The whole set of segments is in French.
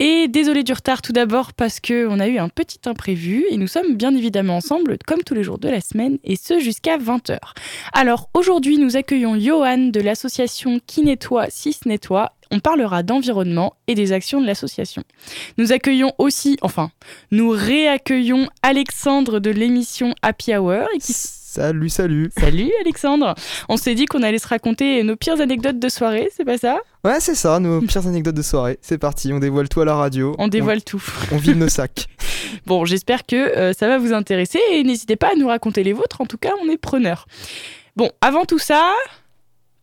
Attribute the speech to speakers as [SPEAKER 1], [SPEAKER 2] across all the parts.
[SPEAKER 1] Et désolé du retard tout d'abord parce qu'on a eu un petit imprévu et nous sommes bien évidemment ensemble comme tous les jours de la semaine et ce jusqu'à 20h. Alors aujourd'hui nous accueillons Johan de l'association Qui nettoie, Cis nettoie on parlera d'environnement et des actions de l'association. Nous accueillons aussi, enfin, nous réaccueillons Alexandre de l'émission Happy Hour.
[SPEAKER 2] Salut, salut.
[SPEAKER 1] Salut Alexandre. On s'est dit qu'on allait se raconter nos pires anecdotes de soirée, c'est pas ça?
[SPEAKER 2] Ouais, c'est ça, nos pires anecdotes de soirée. C'est parti, on dévoile tout à la radio.
[SPEAKER 1] On dévoile tout.
[SPEAKER 2] On vide nos sacs.
[SPEAKER 1] bon, j'espère que euh, ça va vous intéresser et n'hésitez pas à nous raconter les vôtres, en tout cas, on est preneurs. Bon, avant tout ça,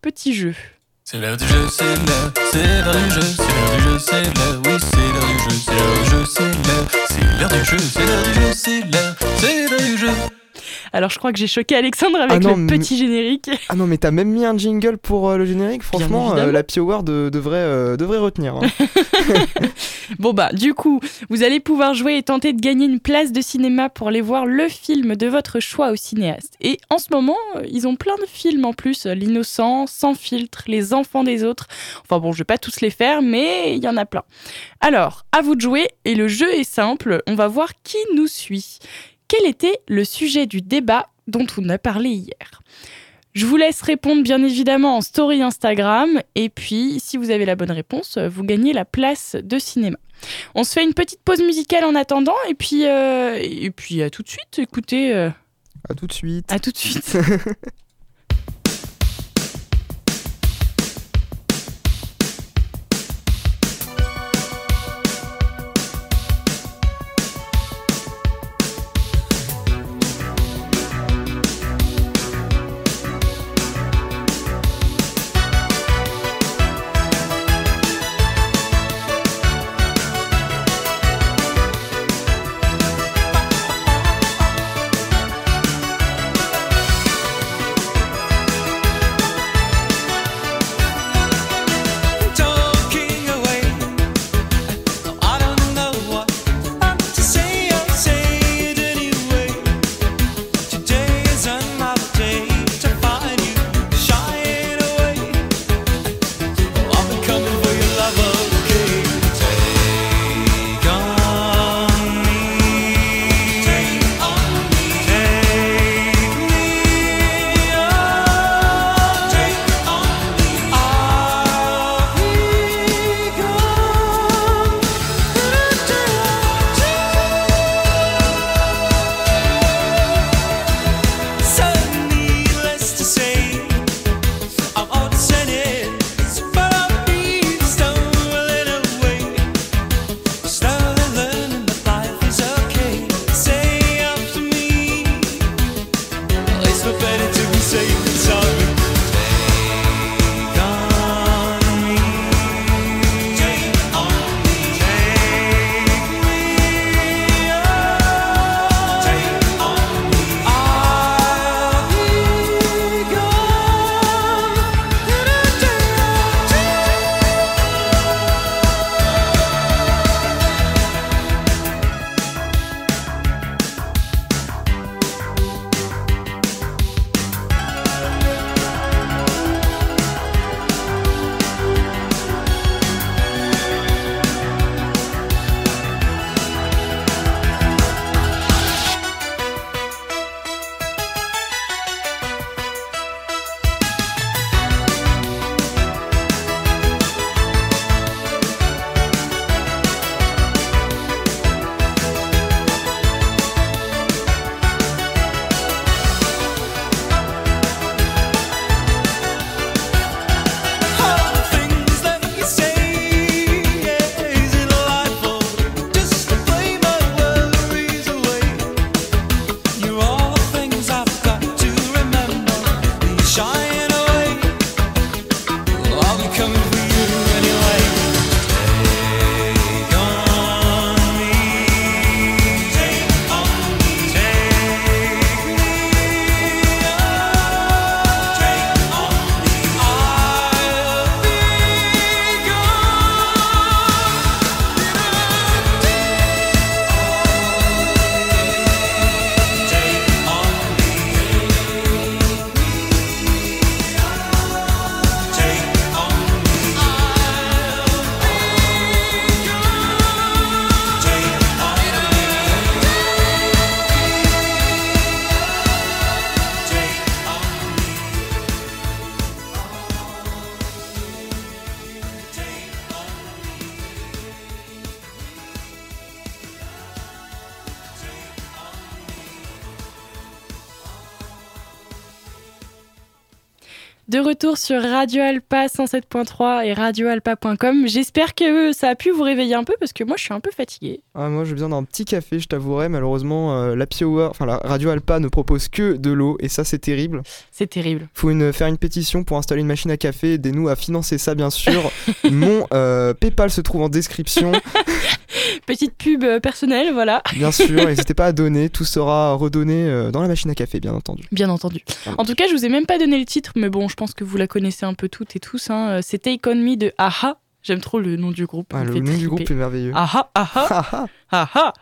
[SPEAKER 1] petit jeu.
[SPEAKER 3] C'est l'heure du jeu, c'est l'heure, c'est l'heure du jeu, c'est l'heure du jeu, c'est l'heure, oui, c'est l'heure du jeu, c'est l'heure du jeu, c'est l'heure, c'est l'heure du jeu, c'est l'heure du jeu, c'est l'heure, c'est l'heure du jeu.
[SPEAKER 1] Alors je crois que j'ai choqué Alexandre avec ah le petit générique.
[SPEAKER 2] Ah non mais t'as même mis un jingle pour euh, le générique, franchement euh, la Power devrait, euh, devrait retenir. Hein.
[SPEAKER 1] bon bah du coup vous allez pouvoir jouer et tenter de gagner une place de cinéma pour aller voir le film de votre choix au cinéaste. Et en ce moment ils ont plein de films en plus, L'innocent, Sans filtre, Les enfants des autres. Enfin bon je vais pas tous les faire mais il y en a plein. Alors à vous de jouer et le jeu est simple, on va voir qui nous suit. Quel était le sujet du débat dont on a parlé hier? Je vous laisse répondre bien évidemment en story Instagram et puis si vous avez la bonne réponse, vous gagnez la place de cinéma. On se fait une petite pause musicale en attendant et puis euh, et puis à tout de suite. Écoutez.
[SPEAKER 2] Euh, à tout de suite.
[SPEAKER 1] À tout de suite. sur Radio Alpa 107.3 et radioalpa.com. J'espère que ça a pu vous réveiller un peu parce que moi je suis un peu fatiguée.
[SPEAKER 2] Ah, moi j'ai besoin d'un petit café, je t'avouerai. Malheureusement, euh, la Piowa, enfin la Radio Alpa ne propose que de l'eau et ça c'est terrible.
[SPEAKER 1] C'est terrible.
[SPEAKER 2] Faut une, faire une pétition pour installer une machine à café. Aidez-nous à financer ça bien sûr. Mon euh, PayPal se trouve en description.
[SPEAKER 1] Petite pub euh, personnelle, voilà.
[SPEAKER 2] Bien sûr, n'hésitez pas à donner, tout sera redonné dans la machine à café, bien entendu.
[SPEAKER 1] Bien entendu. En tout cas, je vous ai même pas donné le titre, mais bon, je pense que vous la connaissez un peu toutes et tous. Hein. C'est Take On Me de Aha. J'aime trop le nom du groupe.
[SPEAKER 2] Ah, le nom du groupe est merveilleux.
[SPEAKER 1] Aha, aha, aha.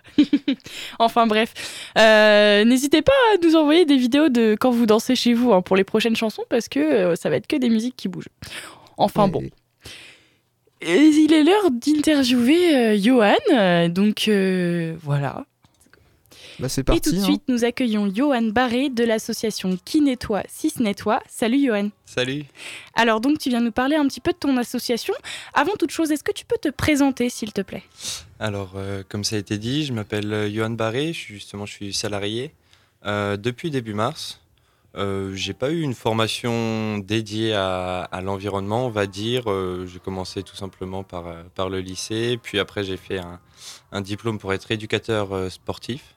[SPEAKER 1] enfin bref. Euh, n'hésitez pas à nous envoyer des vidéos de quand vous dansez chez vous hein, pour les prochaines chansons parce que euh, ça va être que des musiques qui bougent. Enfin bon. Il est l'heure d'interviewer euh, Johan. donc voilà.
[SPEAKER 2] Bah, c'est parti.
[SPEAKER 1] Et tout de
[SPEAKER 2] hein.
[SPEAKER 1] suite, nous accueillons Johan Barré de l'association Qui Nettoie, Cis Nettoie. Salut Johan.
[SPEAKER 4] Salut.
[SPEAKER 1] Alors donc, tu viens nous parler un petit peu de ton association. Avant toute chose, est-ce que tu peux te présenter, s'il te plaît?
[SPEAKER 4] Alors, euh, comme ça a été dit, je m'appelle euh, Johan Barré. Je suis, justement, je suis salarié euh, depuis début mars. Euh, j'ai pas eu une formation dédiée à, l'environnement, on va dire. j'ai commencé tout simplement par, par le lycée, puis après j'ai fait un, diplôme pour être éducateur sportif.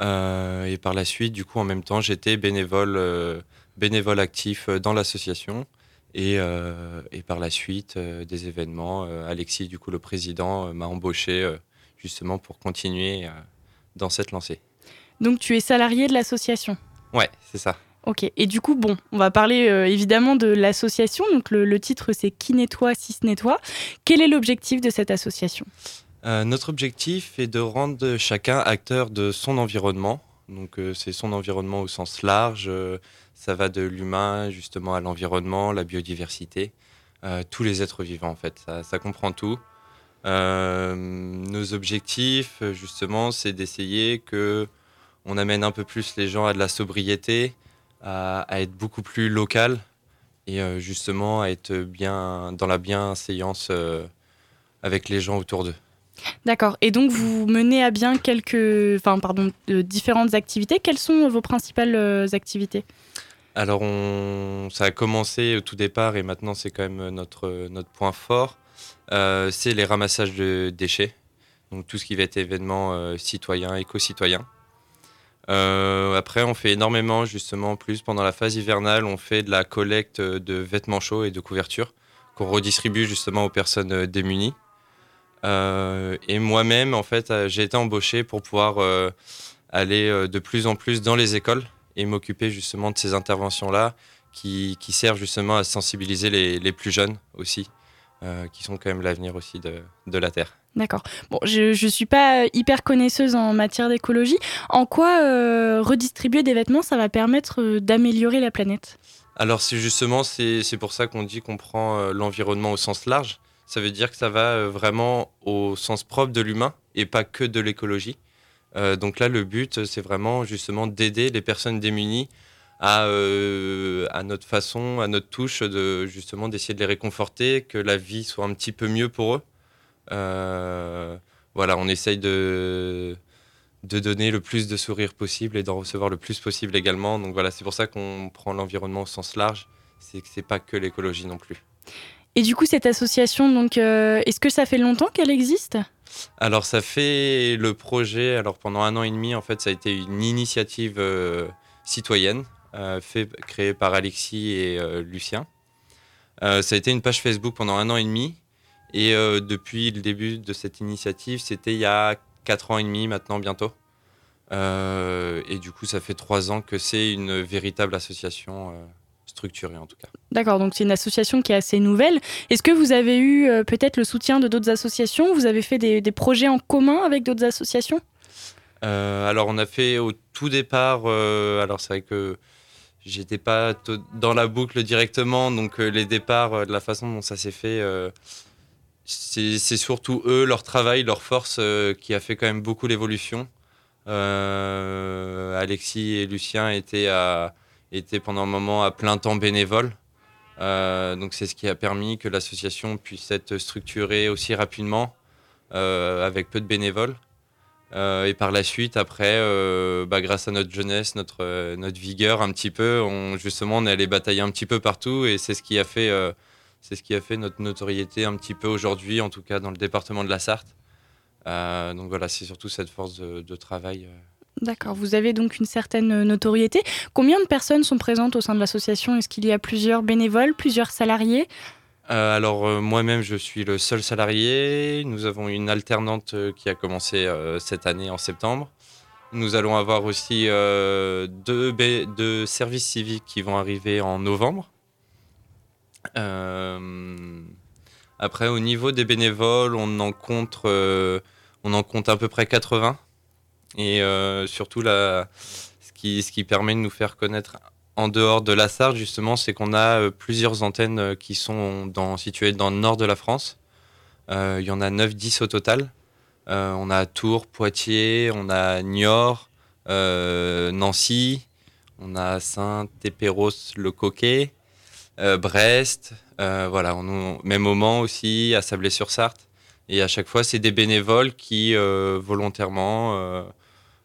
[SPEAKER 4] Euh, et par la suite, du coup, en même temps, j'étais bénévole, euh, actif euh, dans l'association. Et, par la suite, des événements, Alexis, du coup, le président, m'a embauché justement pour continuer dans cette lancée.
[SPEAKER 1] Donc, tu es salarié de l'association?
[SPEAKER 4] Ouais, c'est ça.
[SPEAKER 1] Ok, et du coup, bon, on va parler évidemment de l'association. Donc, le, le titre, c'est Qui nettoie, si nettoie. Quel est l'objectif de cette association?
[SPEAKER 4] Euh, notre objectif est de rendre chacun acteur de son environnement. Donc euh, c'est son environnement au sens large. Euh, ça va de l'humain justement à l'environnement, la biodiversité, tous les êtres vivants en fait. Ça, ça comprend tout. nos objectifs justement, c'est d'essayer que on amène un peu plus les gens à de la sobriété, à, à être beaucoup plus local et justement à être bien dans la bienséance avec les gens autour d'eux.
[SPEAKER 1] D'accord. Et donc, vous menez à bien quelques, enfin, pardon, différentes activités. Quelles sont vos principales euh, activités?
[SPEAKER 4] Alors, on... ça a commencé au tout départ et maintenant c'est quand même notre, notre point fort. Euh, c'est les ramassages de déchets. Donc, tout ce qui va être événement euh, citoyen, éco-citoyen. Après, on fait énormément, justement, plus pendant la phase hivernale, on fait de la collecte de vêtements chauds et de couvertures qu'on redistribue justement aux personnes démunies. Euh, et moi-même, en fait, euh, j'ai été embauché pour pouvoir euh, aller de plus en plus dans les écoles et m'occuper justement de ces interventions-là qui, servent justement à sensibiliser les, plus jeunes aussi, qui sont quand même l'avenir aussi de, la Terre.
[SPEAKER 1] D'accord. Bon, je ne suis pas hyper connaisseuse en matière d'écologie. En quoi redistribuer des vêtements, ça va permettre d'améliorer la planète?
[SPEAKER 4] Alors, c'est justement, c'est pour ça qu'on dit qu'on prend l'environnement au sens large ça veut dire que ça va euh, vraiment au sens propre de l'humain et pas que de l'écologie. Euh, donc là, le but, c'est vraiment justement d'aider les personnes démunies à, euh, à, notre façon, à notre touche, de justement d'essayer de les réconforter, que la vie soit un petit peu mieux pour eux. Voilà, on essaye de, de donner le plus de sourires possible et d'en recevoir le plus possible également. Donc voilà, c'est pour ça qu'on prend l'environnement au sens large. C'est que c'est pas que l'écologie non plus.
[SPEAKER 1] Et du coup, cette association, donc, euh, est-ce que ça fait longtemps qu'elle existe?
[SPEAKER 4] Alors, ça fait le projet. Alors, pendant un an et demi, en fait, ça a été une initiative euh, citoyenne euh, fait, créée par Alexis et Lucien. ça a été une page Facebook pendant un an et demi. Et depuis le début de cette initiative, c'était il y a quatre ans et demi maintenant, bientôt. et du coup, ça fait trois ans que c'est une véritable association structurée en tout cas.
[SPEAKER 1] D'accord, donc c'est une association qui est assez nouvelle. Est-ce que vous avez eu euh, peut-être le soutien de d'autres associations? Vous avez fait des, projets en commun avec d'autres associations?
[SPEAKER 4] Euh, Alors on a fait au tout départ, euh, alors c'est vrai que j'étais pas dans la boucle directement, donc les départs, de la façon dont ça s'est fait, c'est surtout eux, leur travail, leur force qui a fait quand même beaucoup l'évolution. Alexis et Lucien étaient pendant un moment à plein temps bénévole. Euh, donc c'est ce qui a permis que l'association puisse être structurée aussi rapidement euh, avec peu de bénévoles. Euh, et par la suite, après, euh, bah, grâce à notre jeunesse, notre, euh, vigueur un petit peu, on, justement, on est allé batailler un petit peu partout et c'est ce qui a fait, euh, c'est ce qui a fait notre notoriété un petit peu aujourd'hui, en tout cas dans le département de la Sarthe. Euh, donc voilà, c'est surtout cette force de, de travail. euh.
[SPEAKER 1] D'accord, vous avez donc une certaine notoriété. Combien de personnes sont présentes au sein de l'association? Est-ce qu'il y a plusieurs bénévoles, plusieurs salariés?
[SPEAKER 4] Euh, alors euh, moi-même, je suis le seul salarié. Nous avons une alternante euh, qui a commencé euh, cette année en septembre. Nous allons avoir aussi euh, deux, deux services civiques qui vont arriver en novembre. Euh, après, au niveau des bénévoles, on en compte, euh, on en compte à peu près 80. Et euh, surtout, la, ce, qui, ce qui permet de nous faire connaître en dehors de la Sarthe, justement, c'est qu'on a plusieurs antennes qui sont situées dans le nord de la France. Il y en a 9-10 au total. On a Tours, Poitiers, on a Niort, Nancy, on a Saint-Épéros, le Coquet, Brest, euh, voilà, on, même au Mans aussi, à Sablé-sur-Sarthe. Et à chaque fois, c'est des bénévoles qui, euh, volontairement, euh,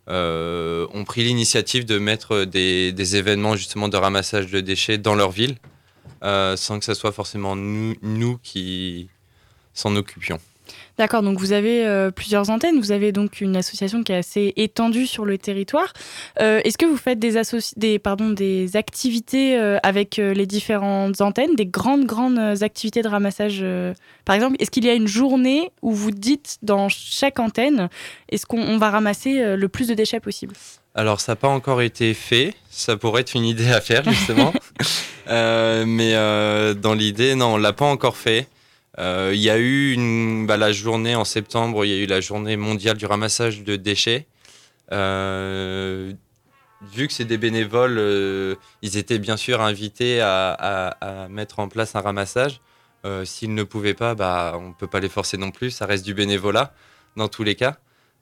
[SPEAKER 4] euh, ont pris l'initiative de mettre des, événements justement de ramassage de déchets dans leur ville, euh, sans que ce soit forcément nous qui s'en occupions.
[SPEAKER 1] D'accord, donc vous avez euh, plusieurs antennes, vous avez donc une association qui est assez étendue sur le territoire. Euh, Est-ce que vous faites des, associ- des, pardon, des activités euh, avec les différentes antennes, des grandes, grandes activités de ramassage Par exemple, est-ce qu'il y a une journée où vous dites dans chaque antenne, est-ce qu'on on va ramasser le plus de déchets possible?
[SPEAKER 4] Alors, ça n'a pas encore été fait. Ça pourrait être une idée à faire, justement. Euh, mais euh, dans l'idée, non, on l'a pas encore fait. Euh, Il y a eu bah, la journée en septembre, il y a eu la journée mondiale du ramassage de déchets. Euh, vu que c'est des bénévoles, euh, ils étaient bien sûr invités à, mettre en place un ramassage. S'ils ne pouvaient pas, bah, on ne peut pas les forcer non plus. Ça reste du bénévolat dans tous les cas.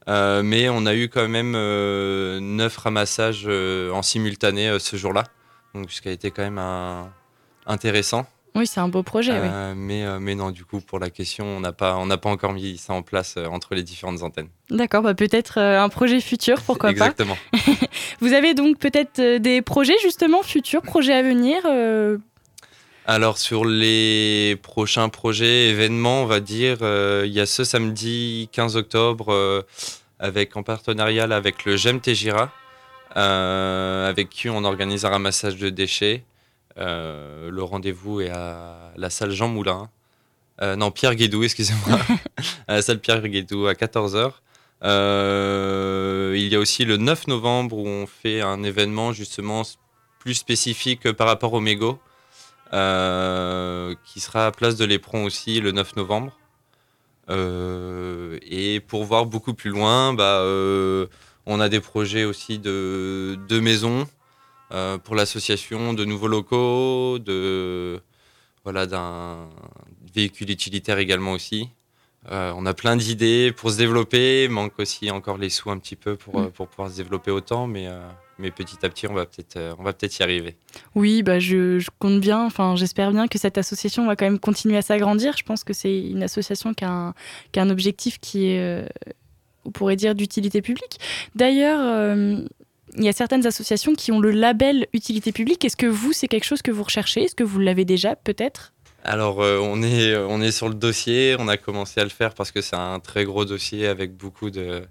[SPEAKER 4] Mais on a eu quand même neuf ramassages en simultané ce jour-là. Donc, ce qui a été quand même intéressant.
[SPEAKER 1] Oui, c'est un beau projet. oui.
[SPEAKER 4] Euh, mais, euh, mais non, du coup, pour la question, on n'a pas, on n'a pas encore mis ça en place euh, entre les différentes antennes.
[SPEAKER 1] D'accord, bah, peut-être un projet futur, pourquoi pas.
[SPEAKER 4] Exactement.
[SPEAKER 1] Vous avez donc peut-être des projets justement futurs, projets à venir euh,
[SPEAKER 4] Alors, sur les prochains projets, événements, on va dire, euh, il y a ce samedi 15 octobre, avec, en partenariat avec le GEM Tégira, euh, avec qui on organise un ramassage de déchets. Euh, le rendez-vous est à la salle Jean Moulin. Euh, non, Pierre Guédou, excusez-moi. à la salle Pierre Guédou à 14h. il y a aussi le 9 novembre où on fait un événement justement plus spécifique par rapport au mégot, euh, qui sera à Place de l'Éperon aussi le 9 novembre. Euh, et pour voir beaucoup plus loin, bah, euh, on a des projets aussi de, de maisons euh, pour l'association, de nouveaux locaux, de voilà d'un véhicule utilitaire également aussi. Euh, on a plein d'idées pour se développer, manque aussi encore les sous un petit peu pour, euh, pour pouvoir se développer autant, mais, euh, mais petit à petit on va peut-être euh, on va peut-être y arriver.
[SPEAKER 1] Oui, bah je, compte bien, enfin j'espère bien que cette association va quand même continuer à s'agrandir. Je pense que c'est une association qui a un, qui a un objectif qui est, euh, on pourrait dire, d'utilité publique. D'ailleurs, euh, il y a certaines associations qui ont le label utilité publique. Est-ce que vous, c'est quelque chose que vous recherchez? Est-ce que vous l'avez déjà, peut-être?
[SPEAKER 4] Alors, euh, on, est, on est sur le dossier. On a commencé à le faire parce que c'est un très gros dossier avec beaucoup de,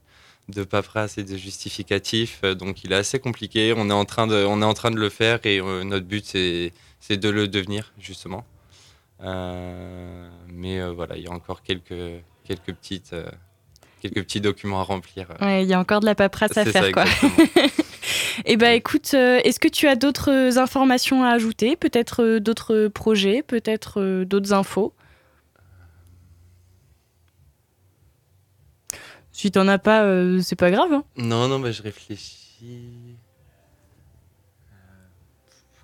[SPEAKER 4] de paperasse et de justificatifs. Euh, Donc, il est assez compliqué. On est en train de, on est en train de le faire et euh, notre but, c'est de le devenir, justement. Euh, mais euh, voilà, il y a encore quelques, quelques, petites, euh, quelques petits documents à remplir. euh.
[SPEAKER 1] Ouais, il y a encore de la paperasse à faire,
[SPEAKER 4] ça,
[SPEAKER 1] quoi. Eh ben, écoute, euh, est-ce que tu as d'autres informations à ajouter Peut-être euh, d'autres projets Peut-être euh, d'autres infos? Si t'en as pas, euh, c'est pas grave. hein.
[SPEAKER 4] Non, non, bah, je réfléchis. Euh,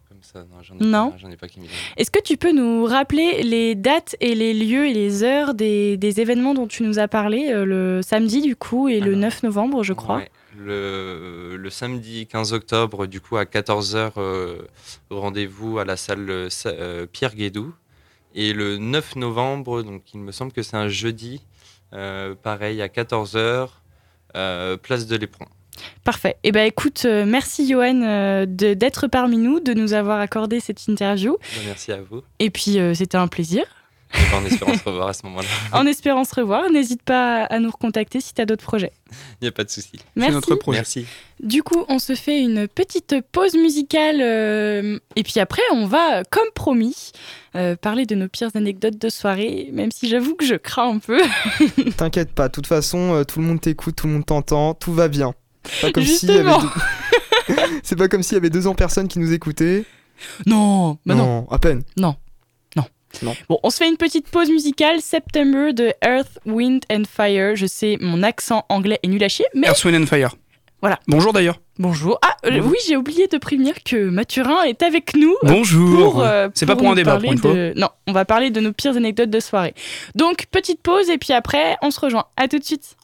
[SPEAKER 4] Comme ça, non, j'en ai,
[SPEAKER 1] Non.
[SPEAKER 4] pas- j'en ai pas qui me.
[SPEAKER 1] Est-ce que tu peux nous rappeler les dates et les lieux et les heures des, des événements dont tu nous as parlé euh, le samedi du coup et le
[SPEAKER 4] Alors,
[SPEAKER 1] 9 novembre, je crois?
[SPEAKER 4] Ouais. Le, le samedi 15 octobre, du coup, à 14h, rendez-vous à la salle euh, euh, Pierre Guédou. Et le 9 novembre, donc il me semble que c'est un jeudi, euh, pareil, à 14h, euh, place de l'Éperon.
[SPEAKER 5] Parfait. Eh ben écoute, euh, merci Johan euh, d'être parmi nous, de nous avoir accordé cette interview.
[SPEAKER 4] Merci à vous.
[SPEAKER 5] Et puis euh, c'était un plaisir.
[SPEAKER 4] Et ben, en espérant se revoir à ce moment-là.
[SPEAKER 5] En espérant se revoir, n'hésite pas à nous recontacter si tu as d'autres projets.
[SPEAKER 4] Il n'y a pas de souci.
[SPEAKER 6] C'est
[SPEAKER 5] Merci.
[SPEAKER 6] notre projet.
[SPEAKER 4] Merci.
[SPEAKER 5] Du coup, on se fait une petite pause musicale euh, et puis après, on va, comme promis, euh, parler de nos pires anecdotes de soirée, même si j'avoue que je crains un peu.
[SPEAKER 2] T'inquiète pas, de toute façon, euh, tout le monde t'écoute, tout le monde t'entend, tout va bien. Pas comme s'il y avait
[SPEAKER 5] Justement.
[SPEAKER 2] deux- C'est pas comme s'il y avait 200 personnes qui nous écoutaient.
[SPEAKER 5] Non, bah non.
[SPEAKER 2] à peine.
[SPEAKER 5] Bon, on se fait une petite pause musicale. September de Earth, Wind and Fire. Je sais, mon accent anglais est nul à chier, mais
[SPEAKER 6] Earth, Wind and Fire.
[SPEAKER 5] Voilà.
[SPEAKER 6] Bonjour d'ailleurs.
[SPEAKER 5] bonjour. Ah, euh, oui, j'ai oublié de prévenir que Mathurin est avec nous. euh,
[SPEAKER 6] Bonjour.
[SPEAKER 5] euh,
[SPEAKER 6] C'est pas pour un débat pour une fois.
[SPEAKER 5] de- Non, on va parler de nos pires anecdotes de soirée. Donc, petite pause et puis après, on se rejoint. À tout de suite.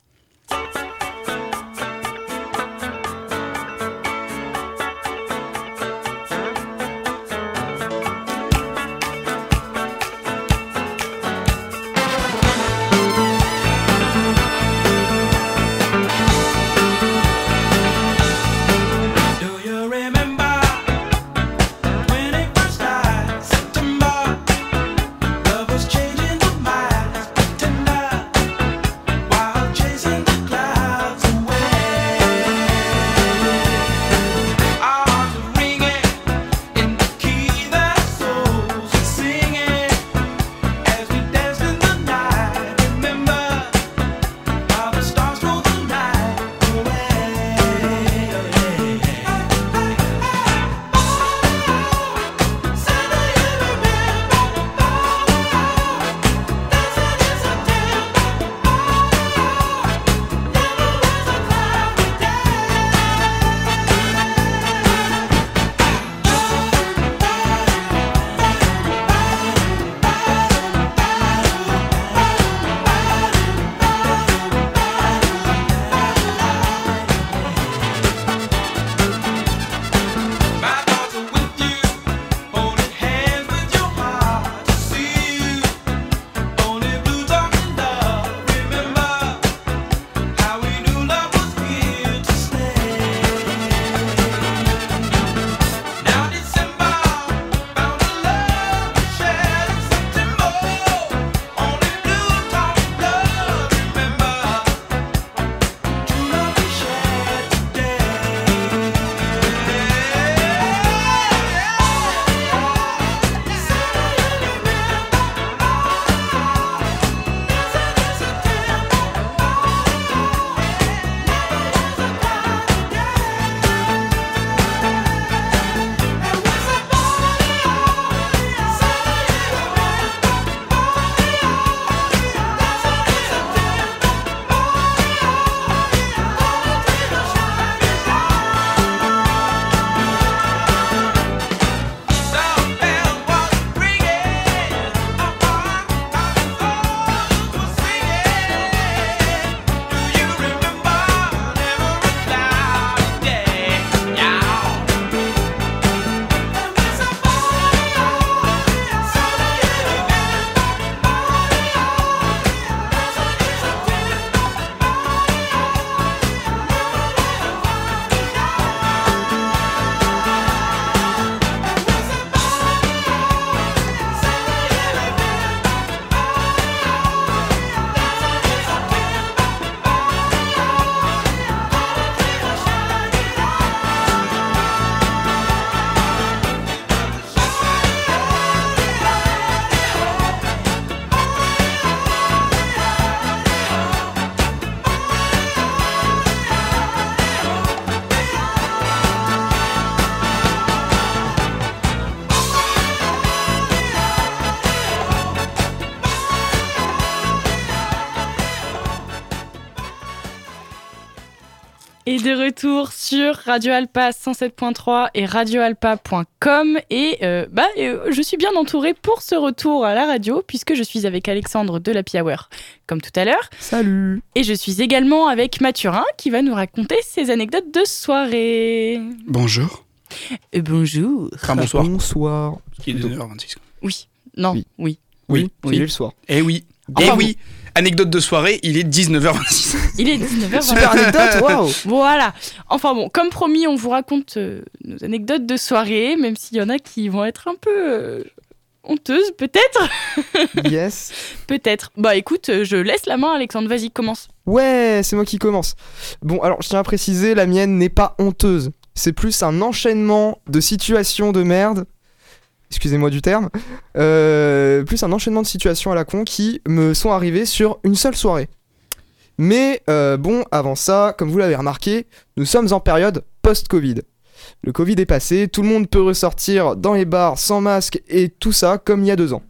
[SPEAKER 5] Et de retour sur Radio Alpa 107.3 et radioalpa.com. Et euh, bah, euh, je suis bien entourée pour ce retour à la radio, puisque je suis avec Alexandre de la Hour, comme tout à l'heure.
[SPEAKER 2] Salut
[SPEAKER 5] Et je suis également avec Mathurin, qui va nous raconter ses anecdotes de soirée.
[SPEAKER 6] Bonjour.
[SPEAKER 5] Et bonjour.
[SPEAKER 6] Enfin bonsoir.
[SPEAKER 2] Bonsoir.
[SPEAKER 6] Il est 2h26.
[SPEAKER 5] Oui. Non.
[SPEAKER 2] Oui.
[SPEAKER 5] Oui.
[SPEAKER 2] Oui,
[SPEAKER 6] Oui.
[SPEAKER 2] il est le soir.
[SPEAKER 6] Eh oui.
[SPEAKER 5] Enfin
[SPEAKER 6] eh
[SPEAKER 5] bon.
[SPEAKER 6] oui. Anecdote de soirée, il est 19h26.
[SPEAKER 1] Il est 19h.
[SPEAKER 2] Super anecdote, waouh
[SPEAKER 1] Voilà. Enfin bon, comme promis, on vous raconte euh, nos anecdotes de soirée, même s'il y en a qui vont être un peu euh, honteuses, peut-être.
[SPEAKER 2] Yes.
[SPEAKER 1] Peut-être. Bah écoute, euh, je laisse la main, Alexandre. Vas-y, commence.
[SPEAKER 2] Ouais, c'est moi qui commence. Bon, alors je tiens à préciser, la mienne n'est pas honteuse. C'est plus un enchaînement de situations de merde. Excusez-moi du terme. Euh, plus un enchaînement de situations à la con qui me sont arrivées sur une seule soirée. Mais euh, bon, avant ça, comme vous l'avez remarqué, nous sommes en période post-Covid. Le Covid est passé, tout le monde peut ressortir dans les bars sans masque et tout ça comme il y a deux ans.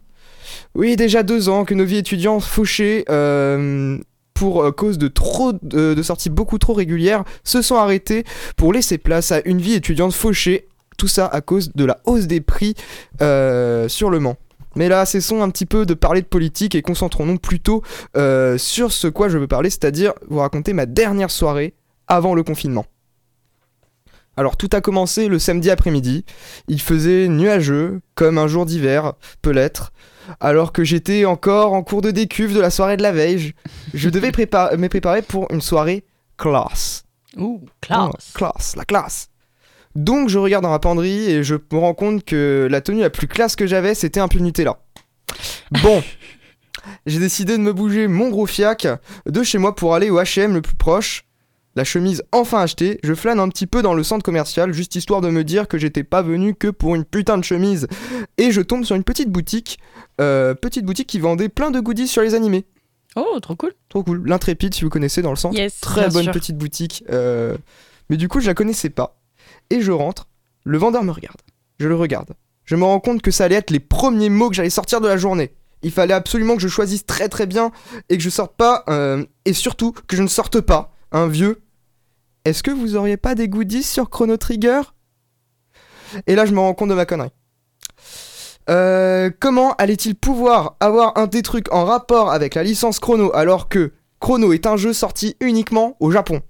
[SPEAKER 2] Oui, déjà deux ans que nos vies étudiantes fauchées euh, pour cause de trop de sorties beaucoup trop régulières se sont arrêtées pour laisser place à une vie étudiante fauchée. Tout ça à cause de la hausse des prix euh, sur le Mans. Mais là, cessons un petit peu de parler de politique et concentrons-nous plutôt euh, sur ce quoi je veux parler, c'est-à-dire vous raconter ma dernière soirée avant le confinement. Alors tout a commencé le samedi après-midi. Il faisait nuageux, comme un jour d'hiver peut l'être. Alors que j'étais encore en cours de décuve de la soirée de la veille, je, je devais prépa- me préparer pour une soirée classe.
[SPEAKER 1] Ouh,
[SPEAKER 2] Oh,
[SPEAKER 1] classe.
[SPEAKER 2] classe, la classe. Donc je regarde dans ma penderie et je me rends compte que la tenue la plus classe que j'avais, c'était un pull Nutella. Bon, j'ai décidé de me bouger mon gros fiac de chez moi pour aller au H&M le plus proche. La chemise enfin achetée, je flâne un petit peu dans le centre commercial, juste histoire de me dire que j'étais pas venu que pour une putain de chemise. Et je tombe sur une petite boutique, euh, petite boutique qui vendait plein de goodies sur les animés.
[SPEAKER 1] Oh, trop cool.
[SPEAKER 2] Trop cool. L'intrépide, si vous connaissez dans le centre.
[SPEAKER 1] Yes.
[SPEAKER 2] Très bonne
[SPEAKER 1] sûr.
[SPEAKER 2] petite boutique. euh, Mais du coup, je la connaissais pas. Et je rentre. Le vendeur me regarde. Je le regarde. Je me rends compte que ça allait être les premiers mots que j'allais sortir de la journée. Il fallait absolument que je choisisse très très bien et que je sorte pas. euh, Et surtout que je ne sorte pas un vieux. Est-ce que vous auriez pas des goodies sur Chrono Trigger? Et là, je me rends compte de ma connerie. Euh, comment allait-il pouvoir avoir un des trucs en rapport avec la licence Chrono alors que Chrono est un jeu sorti uniquement au Japon?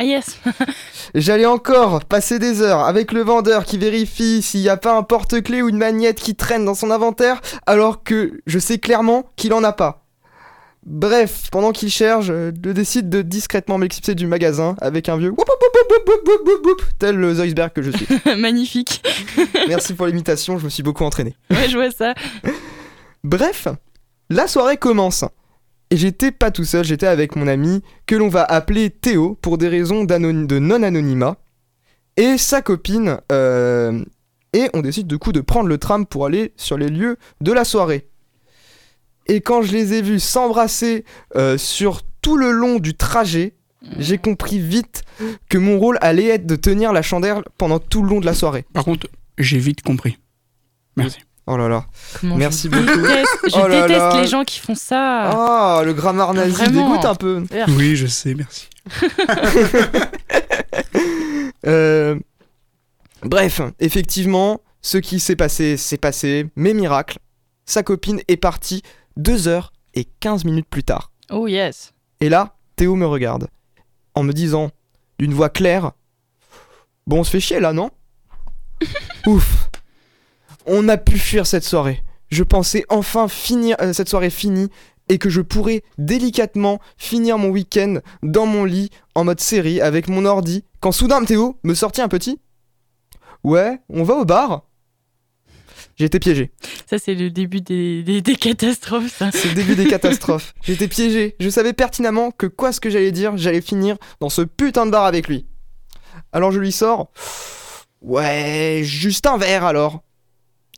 [SPEAKER 1] Ah yes
[SPEAKER 2] J'allais encore passer des heures avec le vendeur qui vérifie s'il n'y a pas un porte-clés ou une magnette qui traîne dans son inventaire alors que je sais clairement qu'il en a pas. Bref, pendant qu'il cherche, je décide de discrètement m'expulser du magasin avec un vieux tel le que je suis.
[SPEAKER 1] Magnifique.
[SPEAKER 2] Merci pour l'imitation, je me suis beaucoup entraîné.
[SPEAKER 1] Je vois ça.
[SPEAKER 2] Bref, la soirée commence. Et j'étais pas tout seul, j'étais avec mon ami que l'on va appeler Théo pour des raisons de non-anonymat. Et sa copine. euh, et on décide du coup de prendre le tram pour aller sur les lieux de la soirée. Et quand je les ai vus s'embrasser euh, sur tout le long du trajet, j'ai compris vite que mon rôle allait être de tenir la chandelle pendant tout le long de la soirée.
[SPEAKER 6] Par contre, j'ai vite compris. Merci.
[SPEAKER 2] Oh là là.
[SPEAKER 1] Comment
[SPEAKER 2] Merci
[SPEAKER 1] je
[SPEAKER 2] beaucoup.
[SPEAKER 1] déteste, je
[SPEAKER 2] Oh là
[SPEAKER 1] déteste
[SPEAKER 2] là.
[SPEAKER 1] les gens qui font ça.
[SPEAKER 2] Ah, le grammaire nazi
[SPEAKER 1] Vraiment.
[SPEAKER 2] dégoûte un peu.
[SPEAKER 6] Oui, je sais, merci.
[SPEAKER 2] Euh, Bref, effectivement, ce qui s'est passé, s'est passé, mais miracle, sa copine est partie 2 heures et 15 minutes plus tard.
[SPEAKER 1] Oh yes.
[SPEAKER 2] Et là, Théo me regarde, en me disant, d'une voix claire, Bon, on se fait chier là, non? Ouf On a pu fuir cette soirée. Je pensais enfin finir euh, cette soirée finie et que je pourrais délicatement finir mon week-end dans mon lit en mode série avec mon ordi quand soudain Théo me sortit un petit Ouais, on va au bar? J'ai été piégé.
[SPEAKER 1] Ça, c'est le début des, des, des catastrophes, ça.
[SPEAKER 2] C'est le début des catastrophes. Été piégé. Je savais pertinemment que quoi ce que j'allais dire, j'allais finir dans ce putain de bar avec lui. Alors je lui sors. Ouais, juste un verre alors.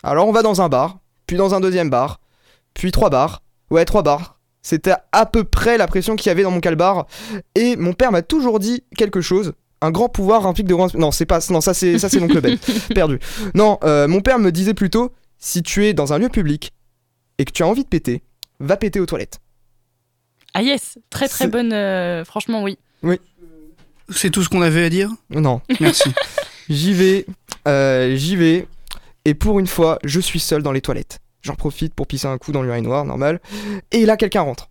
[SPEAKER 2] Alors on va dans un bar, puis dans un deuxième bar, puis trois bars. Ouais, trois bars. C'était à peu près la pression qu'il y avait dans mon calbar. Et mon père m'a toujours dit quelque chose. Un grand pouvoir implique de grands... Non, c'est pas... Non, ça c'est ça c'est l'oncle Ben. Perdu. Non, euh, mon père me disait plutôt, si tu es dans un lieu public et que tu as envie de péter, va péter aux toilettes.
[SPEAKER 1] Ah yes. Très très bonne. euh, franchement, oui.
[SPEAKER 6] C'est tout ce qu'on avait à dire?
[SPEAKER 2] Non,
[SPEAKER 6] Merci.
[SPEAKER 2] j'y vais, euh, j'y vais, et pour une fois, je suis seul dans les toilettes. J'en profite pour pisser un coup dans l'urinoir, normal. Et là, quelqu'un rentre.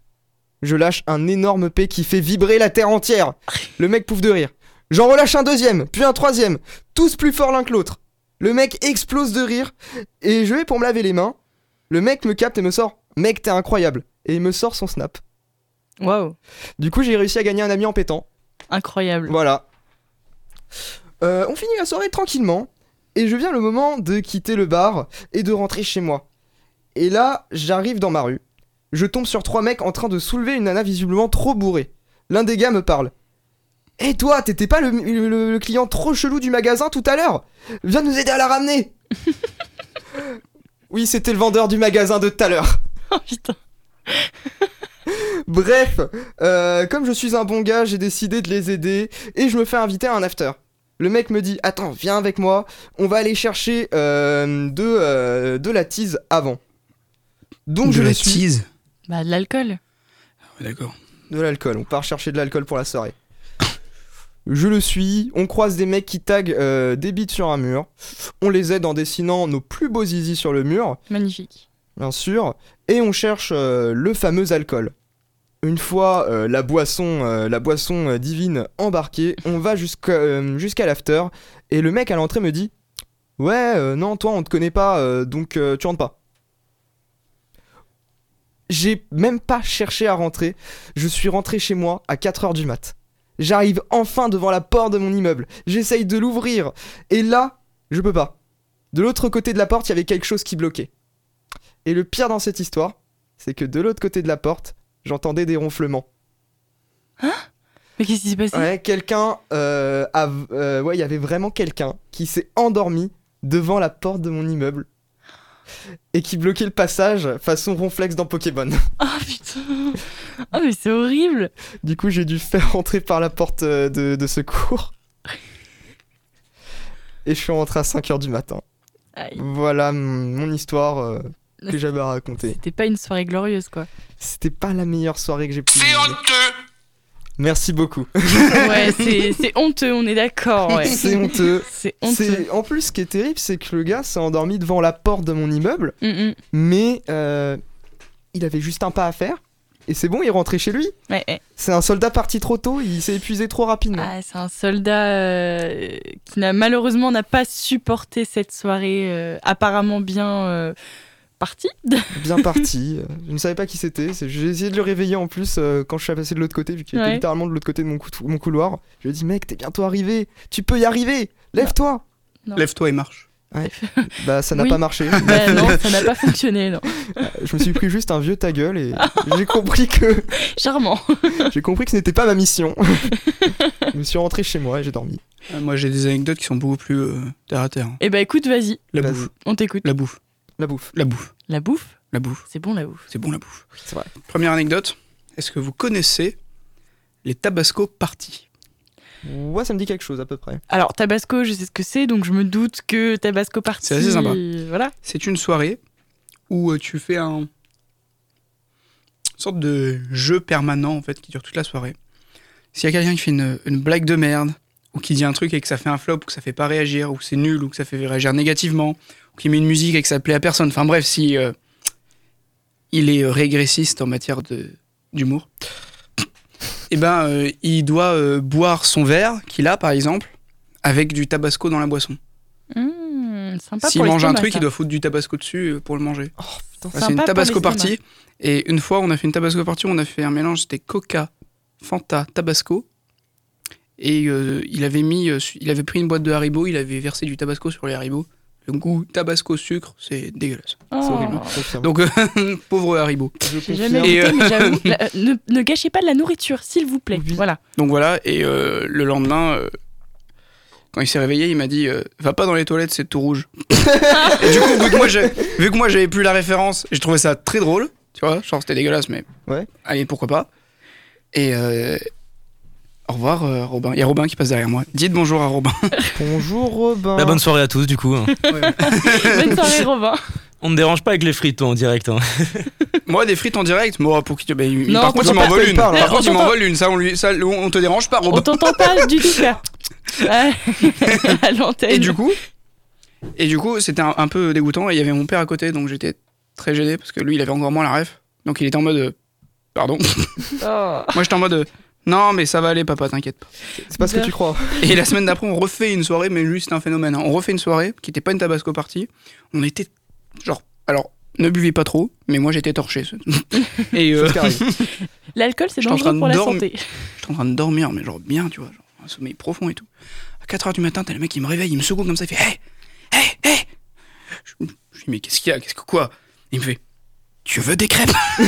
[SPEAKER 2] Je lâche un énorme P qui fait vibrer la terre entière. Le mec pouffe de rire. J'en relâche un deuxième, puis un troisième, tous plus forts l'un que l'autre. Le mec explose de rire, et je vais pour me laver les mains. Le mec me capte et me sort Mec, t'es incroyable. Et il me sort son snap.
[SPEAKER 1] Waouh,
[SPEAKER 2] Du coup, j'ai réussi à gagner un ami en pétant.
[SPEAKER 1] incroyable.
[SPEAKER 2] Voilà. Euh, on finit la soirée tranquillement. Et je viens le moment de quitter le bar et de rentrer chez moi. Et là, j'arrive dans ma rue. Je tombe sur trois mecs en train de soulever une nana visiblement trop bourrée. L'un des gars me parle. Hé toi, t'étais pas le, le- le client trop chelou du magasin tout à l'heure? Viens nous aider à la ramener Oui, c'était le vendeur du magasin de tout à l'heure.
[SPEAKER 1] Oh putain.
[SPEAKER 2] Bref, euh, comme je suis un bon gars, j'ai décidé de les aider et je me fais inviter à un after. Le mec me dit Attends, viens avec moi, on va aller chercher euh, de, euh, de la tease avant. Donc
[SPEAKER 6] de
[SPEAKER 2] je
[SPEAKER 6] la
[SPEAKER 2] le suis.
[SPEAKER 6] tease.
[SPEAKER 1] Bah, de l'alcool.
[SPEAKER 6] Ouais, D'accord.
[SPEAKER 2] De l'alcool, on part chercher de l'alcool pour la soirée. Je le suis, on croise des mecs qui taguent euh, des bites sur un mur. On les aide en dessinant nos plus beaux zizi sur le mur.
[SPEAKER 1] Magnifique.
[SPEAKER 2] bien sûr, et on cherche euh, le fameux alcool. Une fois euh, la boisson, euh, euh, divine embarquée, on va jusqu'à l'after, et le mec à l'entrée me dit Ouais, non, toi on te connaît pas, donc tu rentres pas. J'ai même pas cherché à rentrer, je suis rentré chez moi à 4h du mat. J'arrive enfin devant la porte de mon immeuble, j'essaye de l'ouvrir, et là, je peux pas. De l'autre côté de la porte, il y avait quelque chose qui bloquait. Et le pire dans cette histoire, c'est que de l'autre côté de la porte, j'entendais des ronflements.
[SPEAKER 1] Mais qu'est-ce qui s'est passé?
[SPEAKER 2] Ouais, quelqu'un, euh, a- euh, ouais, il y avait vraiment quelqu'un qui s'est endormi devant la porte de mon immeuble et qui bloquait le passage façon ronflex dans Pokémon.
[SPEAKER 1] Ah putain. Ah mais c'est horrible.
[SPEAKER 2] Du coup, j'ai dû faire rentrer par la porte euh, de, de secours. Et je suis rentré à 5h du matin.
[SPEAKER 1] Aïe.
[SPEAKER 2] Voilà mon, mon histoire euh, que j'avais à raconter.
[SPEAKER 1] C'était pas une soirée glorieuse quoi.
[SPEAKER 2] C'était pas la meilleure soirée que j'ai pu vivre. Merci beaucoup.
[SPEAKER 1] Ouais, c'est c'est honteux, on est d'accord. Ouais.
[SPEAKER 2] C'est honteux.
[SPEAKER 1] C'est honteux.
[SPEAKER 2] C'est en plus ce qui est terrible, c'est que le gars s'est endormi devant la porte de mon immeuble,
[SPEAKER 1] Mm, mm.
[SPEAKER 2] mais euh, il avait juste un pas à faire. Et c'est bon, il est rentré chez lui.
[SPEAKER 1] Ouais, ouais.
[SPEAKER 2] C'est un soldat parti trop tôt, il s'est épuisé trop rapidement.
[SPEAKER 1] Ah, c'est un soldat euh, qui n'a malheureusement n'a pas supporté cette soirée euh, apparemment bien euh, partie.
[SPEAKER 2] Bien parti. euh, Je ne savais pas qui c'était. J'ai essayé de le réveiller en plus euh, quand je suis passé de l'autre côté, vu qu'il était
[SPEAKER 1] Ouais.
[SPEAKER 2] littéralement de l'autre côté de mon, cou- mon couloir. Je lui ai dit, mec, t'es bientôt arrivé. Tu peux y arriver. Lève-toi.
[SPEAKER 6] Lève-toi et marche.
[SPEAKER 2] Bah, ça n'a
[SPEAKER 1] Oui.
[SPEAKER 2] pas marché.
[SPEAKER 1] Bah non, ça n'a pas fonctionné, non.
[SPEAKER 2] je me suis pris juste un vieux ta gueule et j'ai compris que
[SPEAKER 1] Charmant.
[SPEAKER 2] j'ai compris que ce n'était pas ma mission. je me suis rentré chez moi et j'ai dormi.
[SPEAKER 6] Euh, moi, j'ai des anecdotes qui sont beaucoup plus euh, terre à terre.
[SPEAKER 1] Eh bah écoute, vas-y,
[SPEAKER 6] La bouffe.
[SPEAKER 1] on t'écoute.
[SPEAKER 6] La bouffe.
[SPEAKER 2] La bouffe.
[SPEAKER 6] La bouffe.
[SPEAKER 1] La bouffe
[SPEAKER 6] La bouffe.
[SPEAKER 1] C'est bon la bouffe.
[SPEAKER 6] C'est bon la bouffe.
[SPEAKER 2] C'est vrai.
[SPEAKER 6] Première anecdote. Est-ce que vous connaissez les Tabasco Party?
[SPEAKER 2] Ouais, ça me dit quelque chose à peu près.
[SPEAKER 1] Alors, Tabasco, je sais ce que c'est, donc je me doute que Tabasco partie.
[SPEAKER 6] C'est assez sympa.
[SPEAKER 1] Voilà.
[SPEAKER 6] C'est une soirée où euh, tu fais un une sorte de jeu permanent en fait qui dure toute la soirée. S'il y a quelqu'un qui fait une, une blague de merde ou qui dit un truc et que ça fait un flop ou que ça fait pas réagir ou que c'est nul ou que ça fait réagir négativement qui met une musique et que ça plaît à personne. Enfin bref, si euh, il est euh, régressiste en matière d'humour, et ben euh, il doit euh, boire son verre qu'il a par exemple avec du tabasco dans la boisson.
[SPEAKER 1] Mmh,
[SPEAKER 6] S'il mange un truc,
[SPEAKER 1] ça.
[SPEAKER 6] il doit foutre du tabasco dessus pour le manger.
[SPEAKER 2] Oh
[SPEAKER 6] c'est une tabasco party. Et une fois, on a fait une tabasco party, on a fait un mélange, c'était Coca, Fanta, Tabasco. Et il avait mis, il avait pris une boîte de Haribo, il avait versé du Tabasco sur les Haribo. Le goût Tabasco sucre, c'est dégueulasse.
[SPEAKER 1] Oh.
[SPEAKER 2] c'est horrible. je confirme.
[SPEAKER 6] Donc euh, pauvre Haribo.
[SPEAKER 2] Je
[SPEAKER 1] J'ai jamais goûté,
[SPEAKER 6] euh,
[SPEAKER 1] mais j'avoue, euh, ne, ne gâchez pas de la nourriture, s'il vous plaît.
[SPEAKER 2] Oui.
[SPEAKER 1] Voilà.
[SPEAKER 6] Donc voilà. Et euh, le lendemain, euh, quand il s'est réveillé, il m'a dit euh, "Va pas dans les toilettes, c'est tout rouge." et du coup, vu que moi, vu que moi, j'avais plus la référence, j'ai trouvé ça très drôle. Tu vois, genre c'était dégueulasse, mais
[SPEAKER 2] Ouais.
[SPEAKER 6] allez, pourquoi pas. Et euh, au revoir, euh, Robin. Il y a Robin qui passe derrière moi. Dites bonjour à Robin.
[SPEAKER 2] Bonjour Robin.
[SPEAKER 7] Bah, bonne soirée à tous du coup. hein.
[SPEAKER 1] Bonne soirée, Robin.
[SPEAKER 7] On ne dérange pas avec les frites toi en direct. hein.
[SPEAKER 6] moi, des frites en direct. Moi, pour qui bah, il-
[SPEAKER 1] Non,
[SPEAKER 6] par contre,
[SPEAKER 2] on
[SPEAKER 6] il m'envole
[SPEAKER 2] parle,
[SPEAKER 6] une.
[SPEAKER 2] parle.
[SPEAKER 6] Par
[SPEAKER 1] On
[SPEAKER 6] contre, il
[SPEAKER 1] t'entend.
[SPEAKER 6] m'envole une. Ça, on, lui, ça, on te dérange pas,
[SPEAKER 1] On
[SPEAKER 6] Robin.
[SPEAKER 1] t'entend pas du tout. Ouais. à l'antenne.
[SPEAKER 6] Et du coup, et du coup, c'était un, un peu dégoûtant. Et il y avait mon père à côté, donc j'étais très gêné parce que lui, il avait encore moins la ref. Donc il était en mode, euh, pardon.
[SPEAKER 1] Oh.
[SPEAKER 6] Moi, j'étais en mode, euh, non, mais ça va aller, papa, t'inquiète pas.
[SPEAKER 2] C'est pas ce que tu crois.
[SPEAKER 6] Et la semaine d'après, on refait une soirée, mais lui, c'était un phénomène. hein. On refait une soirée qui était pas une Tabasco party. On était genre, alors ne buvez pas trop, mais moi j'étais torché. Et euh.
[SPEAKER 1] L'alcool, c'est
[SPEAKER 6] J'étais en train
[SPEAKER 1] dangereux
[SPEAKER 6] de
[SPEAKER 1] pour la
[SPEAKER 6] dormir.
[SPEAKER 1] santé.
[SPEAKER 6] j'étais en train de dormir, mais genre bien, tu vois, genre un sommeil profond et tout. À 4h du matin, t'as le mec qui me réveille, il me secoue comme ça, il fait Hé Hé Hé Je je lui dis Mais qu'est-ce qu'il y a? Qu'est-ce que quoi? Il me fait Tu veux des crêpes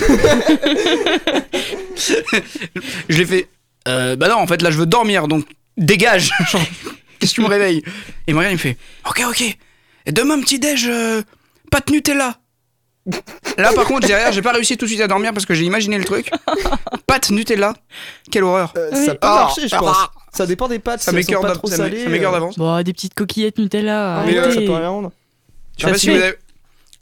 [SPEAKER 6] Je l'ai fait euh, Bah non, en fait, là je veux dormir, donc dégage Genre, Qu'est-ce que tu me réveilles Et il me regarde, il me fait Ok, ok. Et demain, petit déj, euh, pas de Nutella. Là, par contre, derrière, j'ai pas réussi tout de suite à dormir parce que j'ai imaginé le truc. Pâte Nutella. Quelle horreur.
[SPEAKER 2] Euh,
[SPEAKER 1] Oui.
[SPEAKER 2] Ça peut
[SPEAKER 6] Ah,
[SPEAKER 2] marcher, je
[SPEAKER 6] ah,
[SPEAKER 2] pense.
[SPEAKER 6] ah.
[SPEAKER 2] Ça dépend des pâtes.
[SPEAKER 6] Ça
[SPEAKER 2] si
[SPEAKER 6] m'écœure
[SPEAKER 2] euh,
[SPEAKER 6] d'avance.
[SPEAKER 1] Bon, des petites coquillettes Nutella.
[SPEAKER 6] Mais, euh,
[SPEAKER 2] Ça peut rien rendre.
[SPEAKER 6] Je sais pas si vous avez-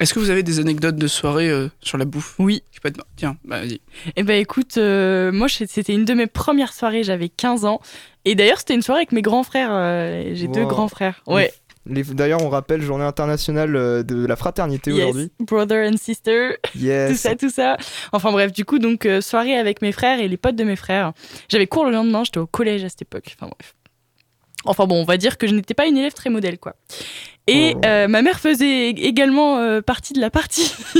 [SPEAKER 6] Est-ce que vous avez des anecdotes de soirée euh, sur la bouffe?
[SPEAKER 1] Oui.
[SPEAKER 6] Je peux être... Tiens, bah vas-y.
[SPEAKER 1] Eh ben écoute, euh, moi c'était une de mes premières soirées, j'avais 15 ans. Et d'ailleurs c'était une soirée avec mes grands frères. euh, J'ai deux grands frères. Ouais.
[SPEAKER 2] Les- D'ailleurs, on rappelle Journée internationale de la fraternité
[SPEAKER 1] Yes.
[SPEAKER 2] aujourd'hui.
[SPEAKER 1] Brother and sister.
[SPEAKER 2] Yes.
[SPEAKER 1] tout ça, tout ça. Enfin bref, du coup, donc euh, soirée avec mes frères et les potes de mes frères. J'avais cours le lendemain, j'étais au collège à cette époque. Enfin bref. Enfin bon, on va dire que je n'étais pas une élève très modèle, quoi. Et
[SPEAKER 2] Oh.
[SPEAKER 1] euh, ma mère faisait ég- également euh, partie de la partie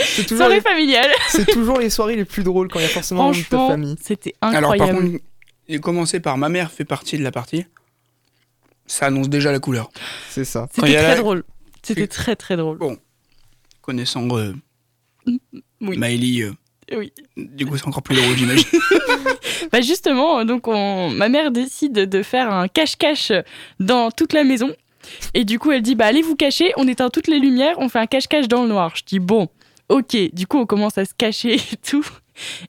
[SPEAKER 2] C'est toujours,
[SPEAKER 1] soirée
[SPEAKER 2] les...
[SPEAKER 1] familiale.
[SPEAKER 2] c'est toujours les soirées les plus drôles quand il y a forcément un membre de ta
[SPEAKER 1] Franchement,
[SPEAKER 2] famille.
[SPEAKER 1] c'était
[SPEAKER 6] Alors,
[SPEAKER 1] incroyable.
[SPEAKER 6] par contre, commencé par ma mère fait partie de la partie. Ça annonce déjà la couleur.
[SPEAKER 2] C'est ça.
[SPEAKER 1] C'était
[SPEAKER 6] a
[SPEAKER 1] très
[SPEAKER 6] la-
[SPEAKER 1] drôle. C'était très très drôle.
[SPEAKER 6] Connaissant euh,
[SPEAKER 1] Oui.
[SPEAKER 6] Maëlie, euh,
[SPEAKER 1] Oui.
[SPEAKER 6] du coup, c'est encore plus drôle, j'imagine.
[SPEAKER 1] Bah justement, donc on... ma mère décide de faire un cache-cache dans toute la maison. Et du coup, elle dit bah allez vous cacher, on éteint toutes les lumières, on fait un cache-cache dans le noir. Je dis bon, ok. Du coup, on commence à se cacher et tout.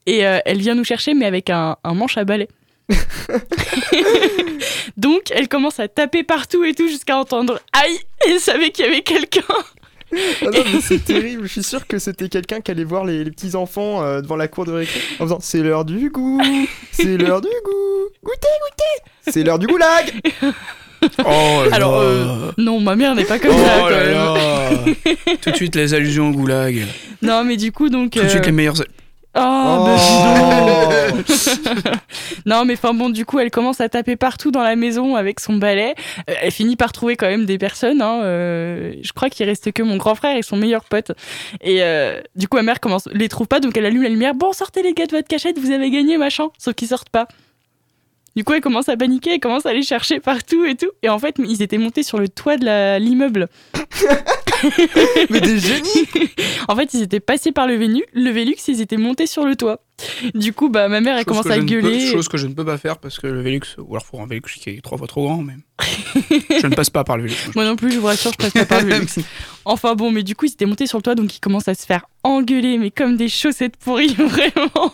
[SPEAKER 1] Et euh, elle vient nous chercher, mais avec un, un manche à balai. donc, elle commence à taper partout et tout jusqu'à entendre aïe. Elle savait qu'il y avait quelqu'un.
[SPEAKER 2] Ah non, mais c'est terrible. Je suis sûr que c'était quelqu'un qui allait voir les, les petits enfants euh, devant la cour de récré en faisant C'est l'heure du goût, c'est l'heure du goût, goûtez, goûtez, c'est l'heure du goulag.
[SPEAKER 6] Oh
[SPEAKER 1] Alors, euh, Non, ma mère n'est pas comme
[SPEAKER 6] Oh
[SPEAKER 1] ça. quand même.
[SPEAKER 6] là. Tout de suite, les allusions au goulag.
[SPEAKER 1] Non, mais du coup, donc.
[SPEAKER 6] Tout de suite,
[SPEAKER 1] euh,
[SPEAKER 6] les meilleurs.
[SPEAKER 1] Oh,
[SPEAKER 2] Oh.
[SPEAKER 1] bah non, mais enfin bon, du coup, elle commence à taper partout dans la maison avec son balai. Euh, Elle finit par trouver quand même des personnes. hein, euh, je crois qu'il reste que mon grand frère et son meilleur pote. Et euh, du coup, ma mère commence, les trouve pas, donc elle allume la lumière. Bon, sortez les gars de votre cachette, vous avez gagné, machin. Sauf qu'ils sortent pas. Du coup, elle commence à paniquer, elle commence à les chercher partout et tout. Et en fait, ils étaient montés sur le toit de l'immeuble.
[SPEAKER 2] Mais des génies
[SPEAKER 1] En fait, ils étaient passés par le, Vénu, le Vélux, ils étaient montés sur le toit. Du coup, bah, ma mère, elle
[SPEAKER 6] Chose
[SPEAKER 1] commence à
[SPEAKER 6] ne peux-
[SPEAKER 1] gueuler.
[SPEAKER 6] chose que je ne peux pas faire parce que le Velux, ou alors pour un Velux qui est trois fois trop grand, mais. je ne passe pas par le Velux.
[SPEAKER 1] Moi non plus, je vous rassure, je passe pas par le Vélux. Enfin bon, mais du coup, ils étaient montés sur le toit, donc ils commencent à se faire engueuler, mais comme des chaussettes pourries, vraiment.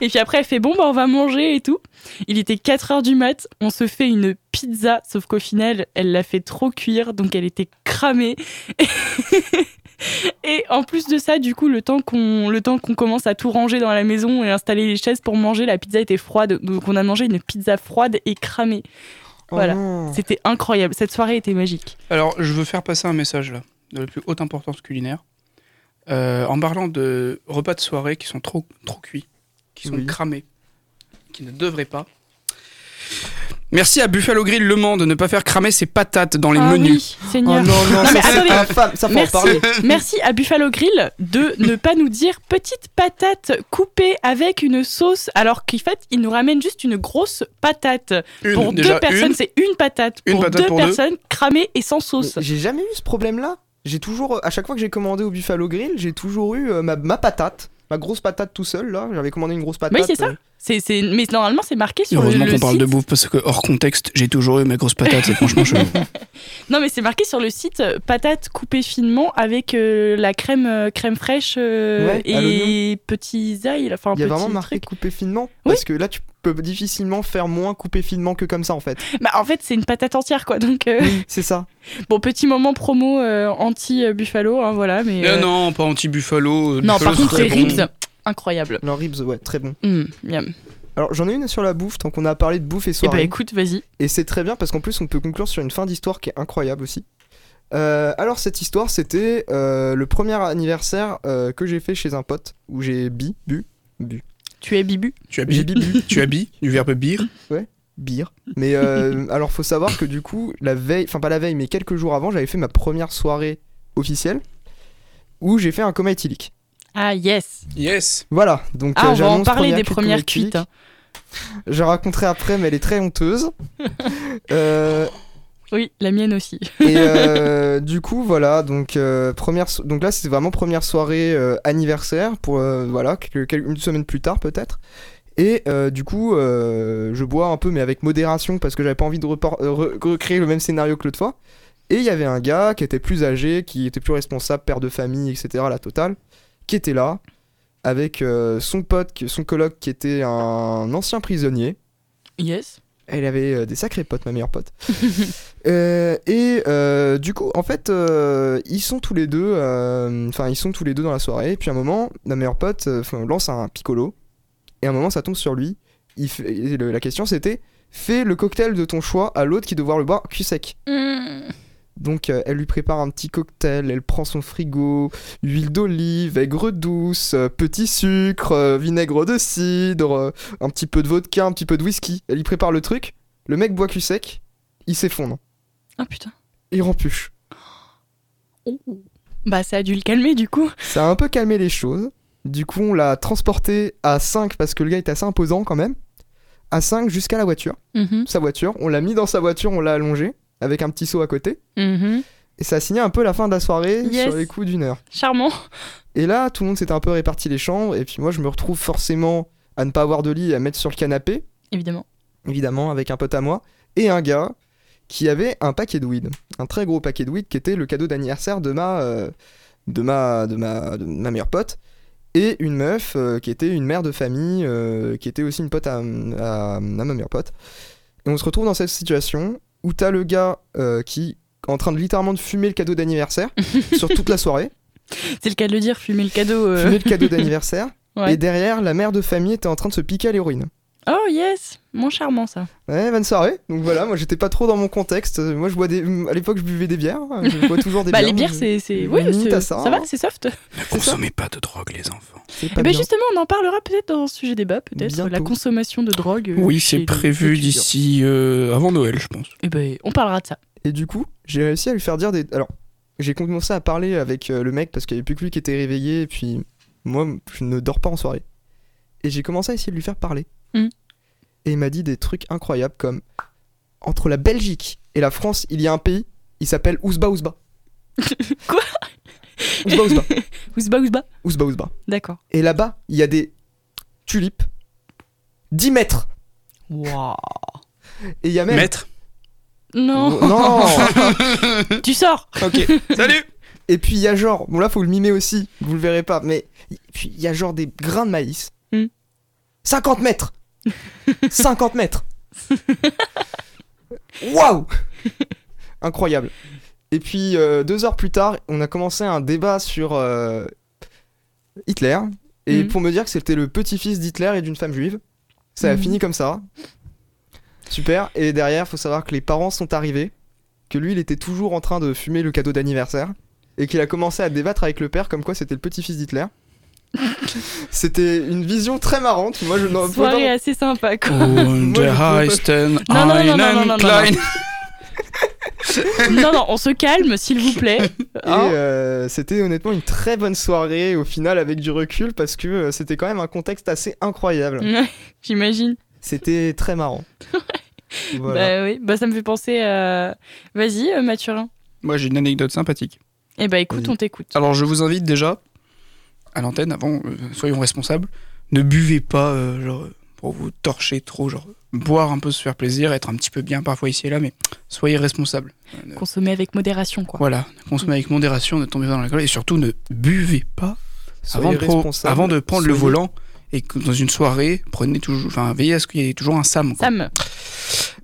[SPEAKER 1] Et puis après, elle fait bon, bah, on va manger et tout. Il était 4 heures du mat, on se fait une pizza, sauf qu'au final, elle l'a fait trop cuire, donc elle était cramée. Et en plus de ça, du coup, le temps qu'on le temps qu'on commence à tout ranger dans la maison et installer les chaises pour manger, la pizza était froide, donc on a mangé une pizza froide et cramée. Voilà.
[SPEAKER 2] Oh non.
[SPEAKER 1] C'était incroyable, cette soirée était magique.
[SPEAKER 6] Alors, je veux faire passer un message là, de la plus haute importance culinaire. Euh, en parlant de repas de soirée qui sont trop, trop cuits, qui sont
[SPEAKER 2] Oui.
[SPEAKER 6] cramés, qui ne devraient pas. Merci à Buffalo Grill Le Mans de ne pas faire cramer ses patates dans les
[SPEAKER 1] ah
[SPEAKER 6] menus.
[SPEAKER 1] oui,
[SPEAKER 2] Oh
[SPEAKER 1] Seigneur.
[SPEAKER 2] non, non,
[SPEAKER 1] mais
[SPEAKER 2] ça
[SPEAKER 1] attendez.
[SPEAKER 2] infâme, ça
[SPEAKER 1] Merci.
[SPEAKER 2] parler.
[SPEAKER 1] Merci à Buffalo Grill de ne pas nous dire petite patate coupée avec une sauce, alors qu'en fait, il nous ramène juste une grosse patate.
[SPEAKER 6] Une,
[SPEAKER 1] pour
[SPEAKER 6] déjà,
[SPEAKER 1] deux personnes, c'est une patate.
[SPEAKER 6] Une
[SPEAKER 1] pour
[SPEAKER 6] patate
[SPEAKER 1] deux
[SPEAKER 6] pour deux.
[SPEAKER 1] personnes, cramée et sans sauce.
[SPEAKER 2] J'ai jamais eu ce problème-là. J'ai toujours, à chaque fois que j'ai commandé au Buffalo Grill, j'ai toujours eu euh, ma, ma patate, ma grosse patate tout seul là. J'avais commandé une grosse patate.
[SPEAKER 1] Oui, c'est ça.
[SPEAKER 2] euh,
[SPEAKER 1] C'est, c'est... Mais normalement, c'est marqué sur le,
[SPEAKER 6] Heureusement
[SPEAKER 1] le
[SPEAKER 6] qu'on parle
[SPEAKER 1] site.
[SPEAKER 6] de bouffe parce que hors contexte, j'ai toujours eu ma grosse patate, c'est franchement chelou.
[SPEAKER 1] Non, mais c'est marqué sur le site euh, patate coupée finement avec euh, la crème, euh, crème fraîche euh,
[SPEAKER 2] Ouais,
[SPEAKER 1] et petits ailes. Enfin,
[SPEAKER 2] Il y a vraiment marqué
[SPEAKER 1] trucs.
[SPEAKER 2] coupé finement
[SPEAKER 1] Oui.
[SPEAKER 2] parce que là tu peux difficilement faire moins coupé finement que comme ça en fait.
[SPEAKER 1] Bah, en fait, c'est une patate entière, quoi. Donc, euh,
[SPEAKER 2] Oui, c'est ça.
[SPEAKER 1] bon, petit moment promo euh, anti-buffalo, hein, voilà. Mais, euh,
[SPEAKER 6] non, pas anti-buffalo.
[SPEAKER 1] non,
[SPEAKER 6] Buffalo,
[SPEAKER 1] par contre,
[SPEAKER 6] c'est
[SPEAKER 1] les
[SPEAKER 6] très bon.
[SPEAKER 1] ribs, incroyable.
[SPEAKER 2] Leurs ribs, ouais, très bon.
[SPEAKER 1] Mm, miam.
[SPEAKER 2] Alors j'en ai une sur la bouffe tant qu'on a parlé de bouffe et
[SPEAKER 1] Eh bah,
[SPEAKER 2] soirée.
[SPEAKER 1] écoute, vas-y.
[SPEAKER 2] Et c'est très bien parce qu'en plus on peut conclure sur une fin d'histoire qui est incroyable aussi. Euh, alors cette histoire c'était euh, le premier anniversaire euh, que j'ai fait chez un pote où j'ai bi, bu, bu,
[SPEAKER 1] Tu es Bibu
[SPEAKER 6] Tu habilles,
[SPEAKER 2] bi, bu,
[SPEAKER 6] tu habilles du verbe bire.
[SPEAKER 2] bire. Mais euh, alors faut savoir que du coup la veille, enfin pas la veille mais quelques jours avant j'avais fait ma première soirée officielle. où j'ai fait un coma éthylique.
[SPEAKER 1] Ah, yes.
[SPEAKER 6] Yes.
[SPEAKER 2] Voilà, donc
[SPEAKER 1] Ah,
[SPEAKER 2] euh,
[SPEAKER 1] on va en
[SPEAKER 2] j'annonce
[SPEAKER 1] parler des premières cuites. hein.
[SPEAKER 2] Je raconterai après, mais elle est très honteuse. Euh,
[SPEAKER 1] Oui, la mienne aussi.
[SPEAKER 2] et euh, du coup, voilà, donc, euh, première so- donc là, c'était vraiment première soirée euh, anniversaire, pour, voilà, quelques- quelques- une semaine plus tard peut-être. Et du coup, je bois un peu, mais avec modération, parce que j'avais pas envie de recréer le même scénario que l'autre fois. Et il y avait un gars qui était plus âgé, qui était plus responsable, père de famille, etc., la totale, qui était là, avec son pote, son coloc, qui était un ancien prisonnier.
[SPEAKER 1] Yes.
[SPEAKER 2] Elle avait euh, des sacrés potes, ma meilleure pote. Euh, et euh, du coup, en fait, ils sont tous les deux, enfin, ils sont tous les deux dans la soirée. Puis à un moment, ma meilleure pote lance un piccolo. Et à un moment, ça tombe sur lui. La question, c'était fais le cocktail de ton choix à l'autre qui devoir le boire cul sec.
[SPEAKER 1] Mm.
[SPEAKER 2] Donc euh, elle lui prépare un petit cocktail, elle prend son frigo, huile d'olive, aigre douce, euh, petit sucre, euh, vinaigre de cidre, euh, un petit peu de vodka, un petit peu de whisky. Elle lui prépare le truc, le mec boit cul sec, il s'effondre,
[SPEAKER 1] Ah putain.
[SPEAKER 2] il rempuche.
[SPEAKER 1] Bah, ça a dû le calmer du coup.
[SPEAKER 2] Ça a un peu calmé les choses. Du coup, on l'a transporté à 5 parce que le gars est assez imposant quand même. À 5 jusqu'à la voiture,
[SPEAKER 1] Mhm,
[SPEAKER 2] sa voiture. On l'a mis dans sa voiture, on l'a allongé avec un petit seau à côté.
[SPEAKER 1] mhm.
[SPEAKER 2] Et ça a signé un peu la fin de la soirée
[SPEAKER 1] Yes.
[SPEAKER 2] sur les coups d'une heure.
[SPEAKER 1] Charmant.
[SPEAKER 2] Et là, tout le monde s'était un peu réparti les chambres. Et puis moi, je me retrouve forcément à ne pas avoir de lit et à mettre sur le canapé,
[SPEAKER 1] Évidemment.
[SPEAKER 2] évidemment, avec un pote à moi. Et un gars qui avait un paquet de weed. Un très gros paquet de weed qui était le cadeau d'anniversaire de ma, euh, de, ma, de, ma, de ma meilleure pote. Et une meuf euh, qui était une mère de famille, euh, qui était aussi une pote à, à- à ma meilleure pote. Et on se retrouve dans cette situation où t'as le gars euh, qui est en train de littéralement de fumer le cadeau d'anniversaire sur toute la soirée.
[SPEAKER 1] C'est le cas de le dire, fumer le cadeau. euh.
[SPEAKER 2] Fumer le cadeau d'anniversaire.
[SPEAKER 1] Ouais.
[SPEAKER 2] Et derrière, la mère de famille était en train de se piquer à l'héroïne.
[SPEAKER 1] Oh yes, moins charmant ça.
[SPEAKER 2] Ouais, bonne soirée. Donc voilà, moi j'étais pas trop dans mon contexte. Moi je bois des. À l'époque, je buvais des bières. Je bois toujours des
[SPEAKER 1] bah
[SPEAKER 2] bières.
[SPEAKER 1] les bières c'est
[SPEAKER 2] limite
[SPEAKER 1] c'est-
[SPEAKER 2] ça,
[SPEAKER 1] ça va,
[SPEAKER 2] hein.
[SPEAKER 1] c'est soft.
[SPEAKER 6] Ne consommez pas de drogue, les enfants.
[SPEAKER 2] C'est
[SPEAKER 1] Eh
[SPEAKER 2] pas bien.
[SPEAKER 1] justement, on en parlera peut-être dans ce sujet débat, peut-être la consommation de drogue. euh,
[SPEAKER 6] Oui, c'est prévu d'ici euh, avant Noël, je pense.
[SPEAKER 1] Eh ben on parlera de ça.
[SPEAKER 2] Et du coup, j'ai réussi à lui faire dire des. Alors, j'ai commencé à parler avec euh, le mec parce qu'il y avait plus que lui qui était réveillé. Et puis, moi, je ne dors pas en soirée. Et j'ai commencé à essayer de lui faire parler.
[SPEAKER 1] Mm.
[SPEAKER 2] Et il m'a dit des trucs incroyables comme entre la Belgique et la France, il y a un pays, il s'appelle Ouzba Ouzba.
[SPEAKER 1] Quoi?
[SPEAKER 2] Ouzba Ouzba.
[SPEAKER 1] Ouzba ouzba?
[SPEAKER 2] Ouzba Ouzba.
[SPEAKER 1] D'accord.
[SPEAKER 2] Et là-bas, il y a des tulipes 10 mètres.
[SPEAKER 1] Waouh.
[SPEAKER 2] Et il y a même.
[SPEAKER 6] Maître
[SPEAKER 1] Non,
[SPEAKER 2] Oh, non
[SPEAKER 1] tu sors.
[SPEAKER 6] Ok, salut
[SPEAKER 2] Et puis il y a genre, bon là faut le mimer aussi, vous le verrez pas, mais et puis il y a genre des grains de maïs.
[SPEAKER 1] Hmm.
[SPEAKER 2] 50 mètres 50 mètres Waouh Incroyable. Et puis euh, deux heures plus tard, on a commencé un débat sur euh, Hitler, et
[SPEAKER 1] Hmm.
[SPEAKER 2] pour me dire que c'était le petit-fils d'Hitler et d'une femme juive. Ça a
[SPEAKER 1] Hmm.
[SPEAKER 2] fini comme ça. Super. Et derrière, faut savoir que les parents sont arrivés, que lui, il était toujours en train de fumer le cadeau d'anniversaire, et qu'il a commencé à débattre avec le père comme quoi c'était le petit-fils d'Hitler. C'était une vision très marrante. Moi, je n'en
[SPEAKER 1] Soirée assez sympa quoi.
[SPEAKER 6] Und
[SPEAKER 2] Moi, pas-
[SPEAKER 6] Heisten
[SPEAKER 1] Non, non, non, non, non, non, non,
[SPEAKER 6] Klein.
[SPEAKER 1] non non, on se calme s'il vous plaît.
[SPEAKER 2] Et
[SPEAKER 1] Hein
[SPEAKER 2] euh, c'était honnêtement une très bonne soirée au final avec du recul parce que euh, c'était quand même un contexte assez incroyable.
[SPEAKER 1] Ouais, J'imagine.
[SPEAKER 2] C'était très marrant. Voilà.
[SPEAKER 1] Bah oui, bah ça me fait penser à. Vas-y, euh, Mathurin.
[SPEAKER 6] Moi, j'ai une anecdote sympathique.
[SPEAKER 1] Eh bah écoute,
[SPEAKER 2] Vas-y.
[SPEAKER 1] on t'écoute.
[SPEAKER 6] Alors, je vous invite déjà, à l'antenne, avant, euh, soyons responsables, ne buvez pas, euh, genre, pour vous torcher trop, genre, boire un peu, se faire plaisir, être un petit peu bien parfois ici et là, mais soyez responsables. Euh,
[SPEAKER 1] Consommer avec modération quoi.
[SPEAKER 6] Voilà, consommez avec modération, ne tombez pas dans l'alcool, et surtout, ne buvez pas
[SPEAKER 2] Soyez
[SPEAKER 6] avant de, pro- avant de prendre le volant. Et que dans une soirée, prenez toujours, enfin, veillez à ce qu'il y ait toujours un SAM. quoi.
[SPEAKER 1] Sam,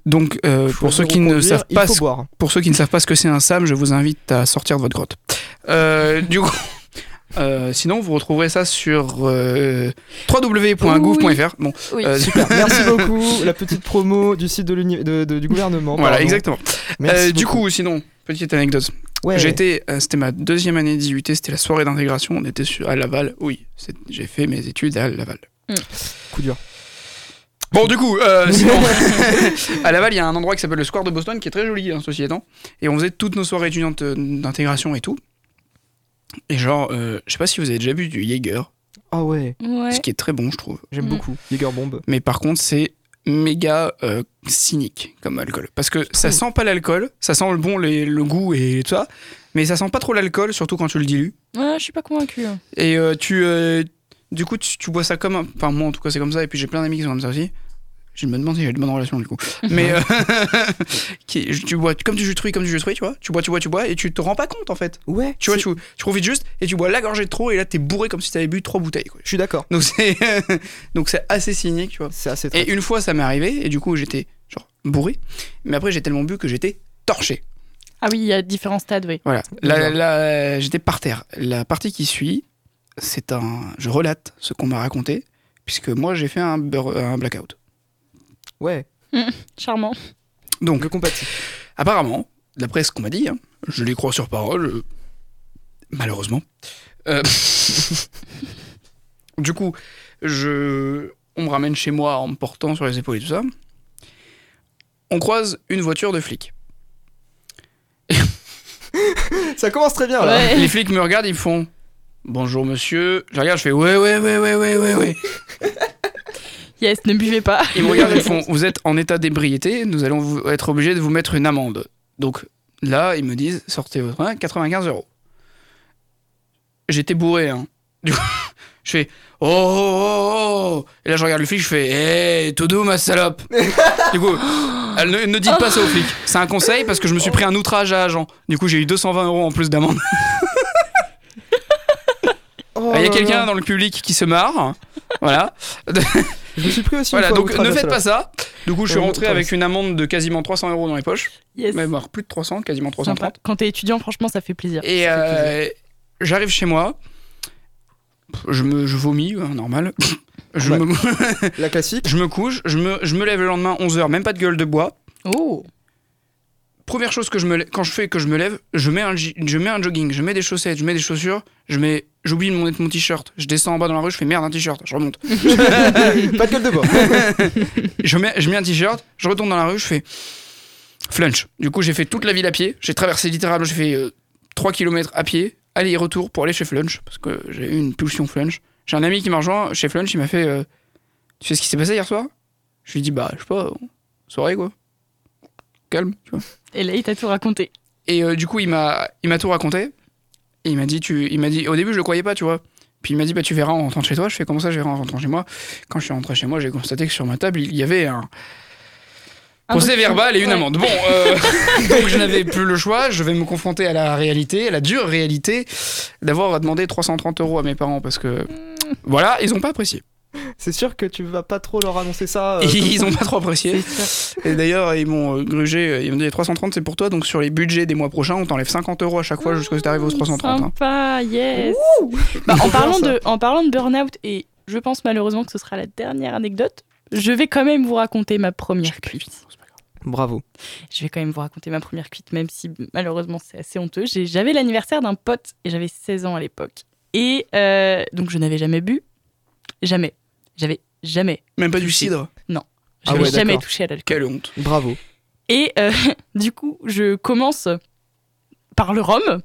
[SPEAKER 6] Donc, euh, pour ceux qui ne savent pas, ce- pour ceux qui ne savent pas ce que c'est un SAM, je vous invite à sortir de votre grotte. Euh, du coup, euh, sinon vous retrouverez ça sur euh, www.gouv.fr. Bon,
[SPEAKER 1] oui.
[SPEAKER 6] euh,
[SPEAKER 2] Super, merci beaucoup. La petite promo du site de de- de- du gouvernement.
[SPEAKER 6] voilà,
[SPEAKER 2] pardon.
[SPEAKER 6] exactement.
[SPEAKER 2] Merci
[SPEAKER 6] Euh, du coup, sinon, petite anecdote.
[SPEAKER 2] ouais.
[SPEAKER 6] J'étais, euh, c'était ma deuxième année 18, c'était la soirée d'intégration. On était sur, à Laval. Oui, j'ai fait mes études à Laval.
[SPEAKER 2] coup dur.
[SPEAKER 6] Bon, du coup, euh, sinon, à Laval, il y a un endroit qui s'appelle le Square de Boston, qui est très joli, hein, ceci étant. Et on faisait toutes nos soirées étudiantes d'intégration et tout. Et genre, euh, je sais pas si vous avez déjà bu du Jaeger,
[SPEAKER 2] Ah ouais,
[SPEAKER 1] Ouais.
[SPEAKER 6] ce qui est très bon, je trouve.
[SPEAKER 2] j'aime
[SPEAKER 1] Mm.
[SPEAKER 2] beaucoup. Jäger Bomb.
[SPEAKER 6] Mais par contre, c'est méga euh, cynique comme alcool. Parce que ça sent pas l'alcool, ça sent le bon, les- le goût et tout ça, mais ça sent pas trop l'alcool, surtout quand tu le dilues.
[SPEAKER 1] Ouais, je suis pas convaincue. hein.
[SPEAKER 6] Et euh, tu, euh, du coup, tu, tu bois ça comme un... Enfin, moi, en tout cas, c'est comme ça. Et puis, j'ai plein d'amis qui sont comme ça aussi. Je me demande si j'ai de bonnes relations, du coup. Mais euh, qui, tu bois comme du jus de fruits, comme du jus de fruits, tu vois. Tu bois, tu bois, tu bois, et tu te rends pas compte, en fait.
[SPEAKER 2] Ouais,
[SPEAKER 6] Tu vois, tu, tu profites juste, et tu bois la gorgée de trop, et là, t'es bourré comme si t'avais bu trois bouteilles, quoi.
[SPEAKER 2] je suis d'accord.
[SPEAKER 6] Donc, c'est donc c'est assez cynique, tu vois.
[SPEAKER 2] C'est assez très.
[SPEAKER 6] Et une fois, ça m'est arrivé, et du coup, j'étais, genre, bourré. Mais après, j'ai tellement bu que j'étais torché.
[SPEAKER 1] Ah oui, il y a différents stades, oui.
[SPEAKER 6] Voilà. Là, j'étais par terre. La partie qui suit, c'est un. Je relate ce qu'on m'a raconté, puisque moi j'ai fait un blackout.
[SPEAKER 2] Ouais,
[SPEAKER 1] Charmant.
[SPEAKER 6] Donc,
[SPEAKER 2] je compatis.
[SPEAKER 6] apparemment, d'après ce qu'on m'a dit, hein, je les crois sur parole, euh, malheureusement. euh, du coup, je, on me ramène chez moi en me portant sur les épaules et tout ça. On croise une voiture de flic.
[SPEAKER 2] Ça commence très bien là.
[SPEAKER 1] Ouais.
[SPEAKER 6] Les flics me regardent, ils me font Bonjour monsieur. Je regarde, je fais Ouais, ouais, ouais, ouais, ouais, ouais, ouais.
[SPEAKER 1] Yes, ne buvez pas.
[SPEAKER 6] Ils me regardent, ils font Vous êtes en état d'ébriété, nous allons vous- être obligés de vous mettre une amende. Donc là, ils me disent Sortez votre main, 95 euros. J'étais bourré, hein. Du coup, je fais Oh, oh, oh. Et là, je regarde le flic, je fais Hé, tout doux, ma salope. du coup, elle ne, ne dites pas ça aux flics. C'est un conseil parce que je me suis pris un outrage à agent. Du coup, j'ai eu 220 euros en plus d'amende.
[SPEAKER 2] Oh
[SPEAKER 6] Il y a quelqu'un dans le public qui se marre. Voilà.
[SPEAKER 2] Je me suis pris aussi
[SPEAKER 6] Voilà,
[SPEAKER 2] une fois
[SPEAKER 6] donc ne faites pas ça. Du coup, je suis
[SPEAKER 2] Euh,
[SPEAKER 6] rentré avec une amende de quasiment 300 euros dans les poches.
[SPEAKER 1] Yes.
[SPEAKER 6] Même alors, plus de 300, quasiment
[SPEAKER 1] Sympa.
[SPEAKER 6] 330.
[SPEAKER 1] Quand t'es étudiant, franchement, ça fait plaisir.
[SPEAKER 6] Et euh, j'arrive chez moi. Je me je vomis, hein, normal. Je,
[SPEAKER 2] Ouais.
[SPEAKER 6] me,
[SPEAKER 2] La classique.
[SPEAKER 6] je me couche, je me, je me lève le lendemain 11h, même pas de gueule de bois.
[SPEAKER 1] Oh.
[SPEAKER 6] Première chose que je me quand je fais que je me lève, je mets un je mets un jogging, je mets des chaussettes, je mets des chaussures, je mets j'oublie mon mon t-shirt, je descends en bas dans la rue, je fais merde un t-shirt, je remonte.
[SPEAKER 2] pas de gueule de bois.
[SPEAKER 6] je mets, je mets un t-shirt, je retourne dans la rue, je fais flunch. Du coup, j'ai fait toute la ville à pied. J'ai traversé littéralement, j'ai fait euh, 3 km à pied, aller-retour pour aller chez Flunch, parce que j'ai eu une pulsion Flunch. J'ai un ami qui m'a rejoint chez Flunch, il m'a fait euh, Tu sais ce qui s'est passé hier soir? Je lui ai dit Bah, je sais pas, euh, soirée quoi. Calme, tu vois.
[SPEAKER 1] Et là, il t'a tout raconté.
[SPEAKER 6] Et euh, du coup, il m'a, il m'a tout raconté. Et il m'a dit, tu, il m'a dit, au début, je le croyais pas, tu vois. Puis il m'a dit, bah, tu verras en rentrant chez toi. Je fais, comment ça, je verrai en rentrant chez moi? Quand je suis rentré chez moi, j'ai constaté que sur ma table, il y avait un
[SPEAKER 1] Un
[SPEAKER 6] procès
[SPEAKER 1] document.
[SPEAKER 6] verbal et une
[SPEAKER 1] Ouais.
[SPEAKER 6] amende. Bon, euh, donc je n'avais plus le choix. Je vais me confronter à la réalité, à la dure réalité d'avoir demandé 330 euros à mes parents parce que, voilà, ils ont pas apprécié.
[SPEAKER 2] C'est sûr que tu vas pas trop leur annoncer ça. euh, comme
[SPEAKER 6] ils ont pas trop apprécié. Et d'ailleurs, ils m'ont euh, grugé. Ils m'ont dit 330, c'est pour toi. Donc sur les budgets des mois prochains, on t'enlève 50 euros à chaque fois jusqu'à ce que tu arrives aux 330. hein.
[SPEAKER 1] Sympa, yes. Bah, en, parlant de, en parlant de burn-out, et je pense malheureusement que ce sera la dernière anecdote, je vais quand même vous raconter ma première cuite.
[SPEAKER 2] Bravo.
[SPEAKER 1] Je vais quand même vous raconter ma première cuite, même si malheureusement c'est assez honteux. J'avais l'anniversaire d'un pote et j'avais 16 ans à l'époque. Et euh, donc je n'avais jamais bu. Jamais. J'avais jamais.
[SPEAKER 6] Même pas du cidre.
[SPEAKER 2] Ah
[SPEAKER 1] J'avais
[SPEAKER 2] ouais,
[SPEAKER 1] jamais touché à l'alcool.
[SPEAKER 6] Quelle honte.
[SPEAKER 2] Bravo.
[SPEAKER 1] Et euh, du coup, je commence par le rhum.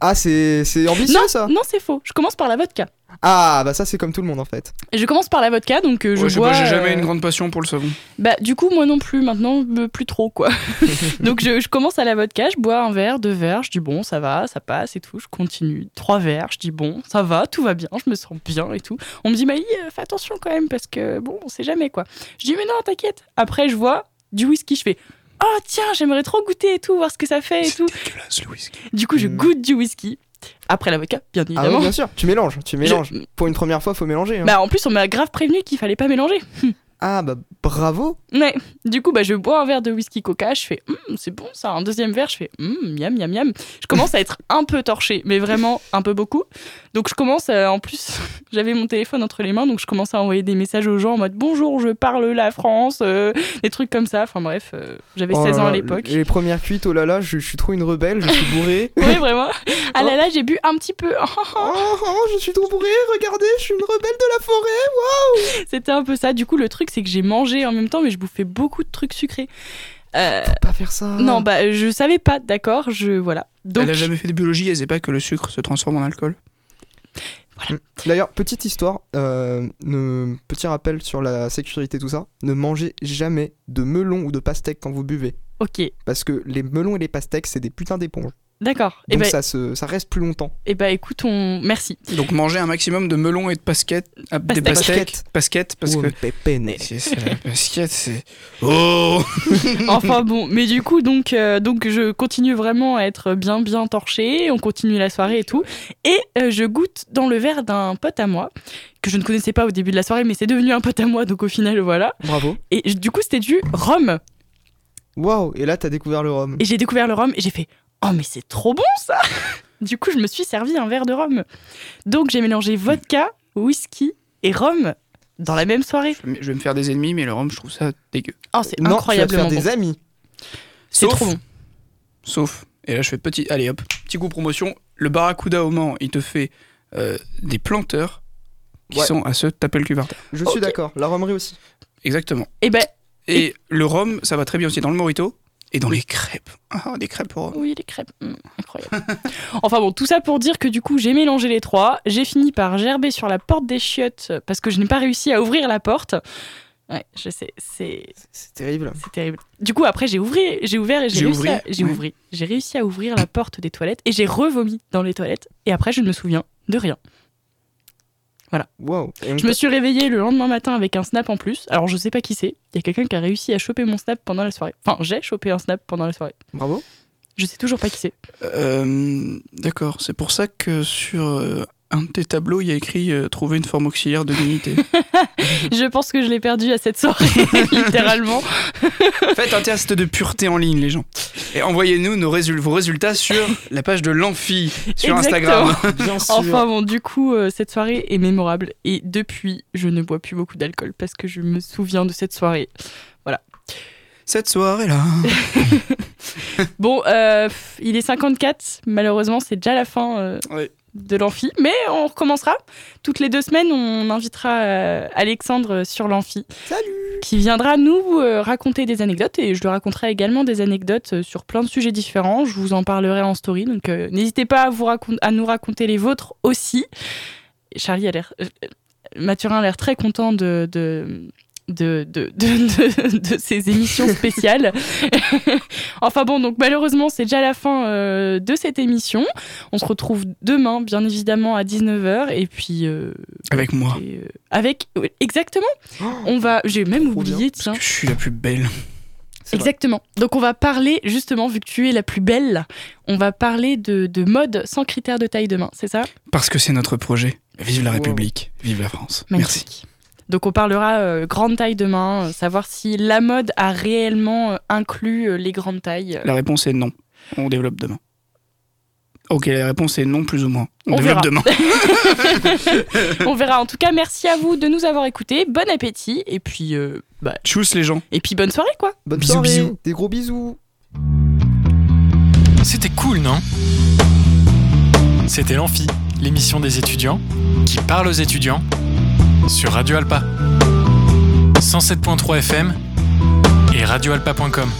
[SPEAKER 2] Ah, c'est c'est ambitieux
[SPEAKER 1] Non,
[SPEAKER 2] ça?
[SPEAKER 1] non, c'est faux. Je commence par la vodka.
[SPEAKER 2] Ah, bah ça c'est comme tout le monde en fait.
[SPEAKER 1] Et je commence par la vodka, donc euh, je
[SPEAKER 6] Ouais,
[SPEAKER 1] bois.
[SPEAKER 6] j'ai jamais
[SPEAKER 1] euh,
[SPEAKER 6] une grande passion pour le savon.
[SPEAKER 1] Bah, du coup, moi non plus, maintenant, euh, plus trop, quoi. Donc, je, je commence à la vodka, je bois un verre, deux verres, je dis bon, ça va, ça passe et tout, je continue. Trois verres, je dis bon, ça va, tout va bien, je me sens bien et tout. On me dit, Maï, fais attention quand même, parce que bon, on sait jamais, quoi. Je dis, mais non, t'inquiète. Après, je vois du whisky, je fais. Oh tiens, j'aimerais trop goûter et tout, voir ce que ça fait et tout.
[SPEAKER 6] dégueulasse le whisky.
[SPEAKER 1] Du coup, je
[SPEAKER 2] Mm.
[SPEAKER 1] goûte du whisky. Après la vodka, bien
[SPEAKER 2] Ah oui,
[SPEAKER 1] évidemment.
[SPEAKER 2] bien sûr. Tu mélanges, tu mélanges.
[SPEAKER 1] Je-
[SPEAKER 2] Pour une première fois, faut mélanger. hein.
[SPEAKER 1] Bah, en plus, on m'a grave prévenu qu'il fallait pas mélanger.
[SPEAKER 2] Ah bah bravo.
[SPEAKER 1] Ouais. Du coup, bah, je bois un verre de whisky coca, je fais Hum, c'est bon ça. Un deuxième verre, je fais Hum, miam, miam, miam. Je commence à être un peu torché, mais vraiment un peu beaucoup. Donc, je commence, euh, en plus, j'avais mon téléphone entre les mains, donc je commence à envoyer des messages aux gens en mode bonjour, je parle la France, euh, des trucs comme ça. Enfin, bref, euh, j'avais
[SPEAKER 2] Oh
[SPEAKER 1] 16
[SPEAKER 2] là
[SPEAKER 1] ans à l'époque.
[SPEAKER 2] Les premières cuites, oh là là, je, je suis trop une rebelle, je suis bourré.
[SPEAKER 1] Oui, vraiment. Ah là là, j'ai bu un petit peu.
[SPEAKER 2] oh, oh, je suis trop bourré, regardez, je suis une rebelle de la forêt.
[SPEAKER 1] C'était un peu ça. Du coup, le truc, c'est que j'ai mangé en même temps, mais je bouffais beaucoup de trucs sucrés. Euh,
[SPEAKER 2] Faut pas faire ça.
[SPEAKER 1] Non, bah je savais pas, d'accord, je voilà. Donc
[SPEAKER 6] Elle a jamais fait de biologie, elle sait pas que le sucre se transforme en alcool.
[SPEAKER 2] D'ailleurs, petite histoire, euh, ne- petit rappel sur la sécurité, tout ça. Ne mangez jamais de melon ou de pastèque quand vous buvez.
[SPEAKER 1] OK,
[SPEAKER 2] Parce que les melons et les pastèques, c'est des putains d'éponges.
[SPEAKER 1] D'accord. Et
[SPEAKER 2] Donc
[SPEAKER 1] bah,
[SPEAKER 2] ça, se, ça reste plus longtemps.
[SPEAKER 1] eh bah écoute, on merci.
[SPEAKER 6] Donc manger un maximum de melons et de pasquettes, ah, des
[SPEAKER 1] Pastèques.
[SPEAKER 6] pastèques, pasquettes, parce
[SPEAKER 2] Oh,
[SPEAKER 6] que pasquette, c'est oh.
[SPEAKER 1] Enfin bon, mais du coup donc euh, donc je continue vraiment à être bien bien torchée, on continue la soirée et tout et euh, je goûte dans le verre d'un pote à moi que je ne connaissais pas au début de la soirée mais c'est devenu un pote à moi donc au final voilà.
[SPEAKER 2] Bravo.
[SPEAKER 1] Et du coup c'était du rhum
[SPEAKER 2] Waouh, et là, t'as découvert le rhum.
[SPEAKER 1] et j'ai découvert le rhum et j'ai fait "Oh mais c'est trop bon ça." Du coup, je me suis servi un verre de rhum. Donc j'ai mélangé vodka, whisky et rhum dans la même soirée.
[SPEAKER 6] Je vais me- je vais me faire des ennemis, mais le rhum, je trouve ça dégueu.
[SPEAKER 1] Oh, c'est
[SPEAKER 2] non, tu vas te
[SPEAKER 1] incroyablement
[SPEAKER 2] faire des amis.
[SPEAKER 1] C'est
[SPEAKER 6] Sauf-
[SPEAKER 1] trop bon.
[SPEAKER 6] Sauf, et là je fais petit, allez hop, petit coup promotion, le Barracuda au Mans, il te fait euh, des planteurs qui
[SPEAKER 2] Ouais.
[SPEAKER 6] sont à se taper le cul par terre.
[SPEAKER 2] Je suis d'accord. La rhomerie aussi.
[SPEAKER 6] Exactement.
[SPEAKER 1] Et ben
[SPEAKER 6] Et, le rhum, ça va très bien aussi dans le morito et dans les crêpes. Ah, des crêpes rhum.
[SPEAKER 1] Oui, les crêpes. Mm, incroyable. enfin bon, tout ça pour dire que du coup, j'ai mélangé les trois. J'ai fini par gerber sur la porte des chiottes parce que je n'ai pas réussi à ouvrir la porte. Ouais, je sais, c'est
[SPEAKER 2] C'est terrible.
[SPEAKER 1] c'est terrible. Du coup, après, j'ai ouvert, j'ai ouvert et j'ai réussi,
[SPEAKER 6] ouvert,
[SPEAKER 1] à- j'ai
[SPEAKER 6] ouais.
[SPEAKER 1] ouvri. J'ai réussi à ouvrir la porte des toilettes et j'ai revomi dans les toilettes. Et après, je ne me souviens de rien.
[SPEAKER 2] Et on
[SPEAKER 1] Je me suis réveillée le lendemain matin avec un snap en plus. Alors, je sais pas qui c'est. Il y a quelqu'un qui a réussi à choper mon snap pendant la soirée. Enfin, j'ai chopé un snap pendant la soirée.
[SPEAKER 2] Bravo.
[SPEAKER 1] Je sais toujours pas qui c'est.
[SPEAKER 6] Euh, D'accord, c'est pour ça que sur euh, un de tes tableaux, il y a écrit euh, trouver une forme auxiliaire de l'unité.
[SPEAKER 1] Je pense que je l'ai perdu à cette soirée, littéralement.
[SPEAKER 6] Faites un test de pureté en ligne, les gens. Et envoyez-nous nos résul- vos résultats sur la page de l'Amphi sur
[SPEAKER 1] Exactement.
[SPEAKER 6] Instagram.
[SPEAKER 2] Bien sûr.
[SPEAKER 1] Enfin bon, du coup, euh, cette soirée est mémorable. Et depuis, je ne bois plus beaucoup d'alcool parce que je me souviens de cette soirée.
[SPEAKER 6] Cette soirée-là.
[SPEAKER 1] Bon, euh, il est 54. Malheureusement, c'est déjà la fin euh,
[SPEAKER 6] Ouais.
[SPEAKER 1] De l'amphi. Mais on recommencera. Toutes les deux semaines, on invitera euh, Alexandre sur l'amphi.
[SPEAKER 2] Salut.
[SPEAKER 1] Qui viendra nous euh, raconter des anecdotes. Et je lui raconterai également des anecdotes euh, sur plein de sujets différents. Je vous en parlerai en story. Donc euh, n'hésitez pas à, vous à nous raconter les vôtres aussi. Charlie a l'air. Mathurin a l'air très content de. de de, de, de, de- ces émissions spéciales. enfin bon, donc malheureusement, c'est déjà la fin euh, de cette émission. On se retrouve demain, bien évidemment, à 19h. Et puis. euh,
[SPEAKER 6] Avec moi.
[SPEAKER 1] et, euh, avec. Exactement.
[SPEAKER 2] Oh,
[SPEAKER 1] On va. J'ai même oublié,
[SPEAKER 2] bien.
[SPEAKER 1] tiens.
[SPEAKER 6] Je suis la plus belle.
[SPEAKER 2] vrai.
[SPEAKER 1] Exactement. Donc on va parler, justement, vu que tu es la plus belle, on va parler de, de mode sans critères de taille de main, c'est ça?
[SPEAKER 6] Parce que c'est notre projet. Vive la
[SPEAKER 2] Wow.
[SPEAKER 6] République. Vive la France. Merci.
[SPEAKER 1] Donc on parlera euh, grande taille de main, euh, savoir si la mode a réellement euh, inclus euh, les grandes tailles.
[SPEAKER 6] La réponse est non. On développe demain. Ok, la réponse est non, plus ou moins. On,
[SPEAKER 1] On
[SPEAKER 6] développe
[SPEAKER 1] verra.
[SPEAKER 6] demain.
[SPEAKER 1] on verra. En tout cas, merci à vous de nous avoir écoutés. Bon appétit et puis euh, bah,
[SPEAKER 6] Tchuss les gens.
[SPEAKER 1] et puis bonne soirée quoi.
[SPEAKER 2] Bonne
[SPEAKER 6] Bisous,
[SPEAKER 2] soirée.
[SPEAKER 6] bisous.
[SPEAKER 2] Des gros bisous.
[SPEAKER 8] C'était cool, non? C'était l'Amphi, l'émission des étudiants qui parle aux étudiants sur Radio Alpa. 107.3 FM et radioalpa.com.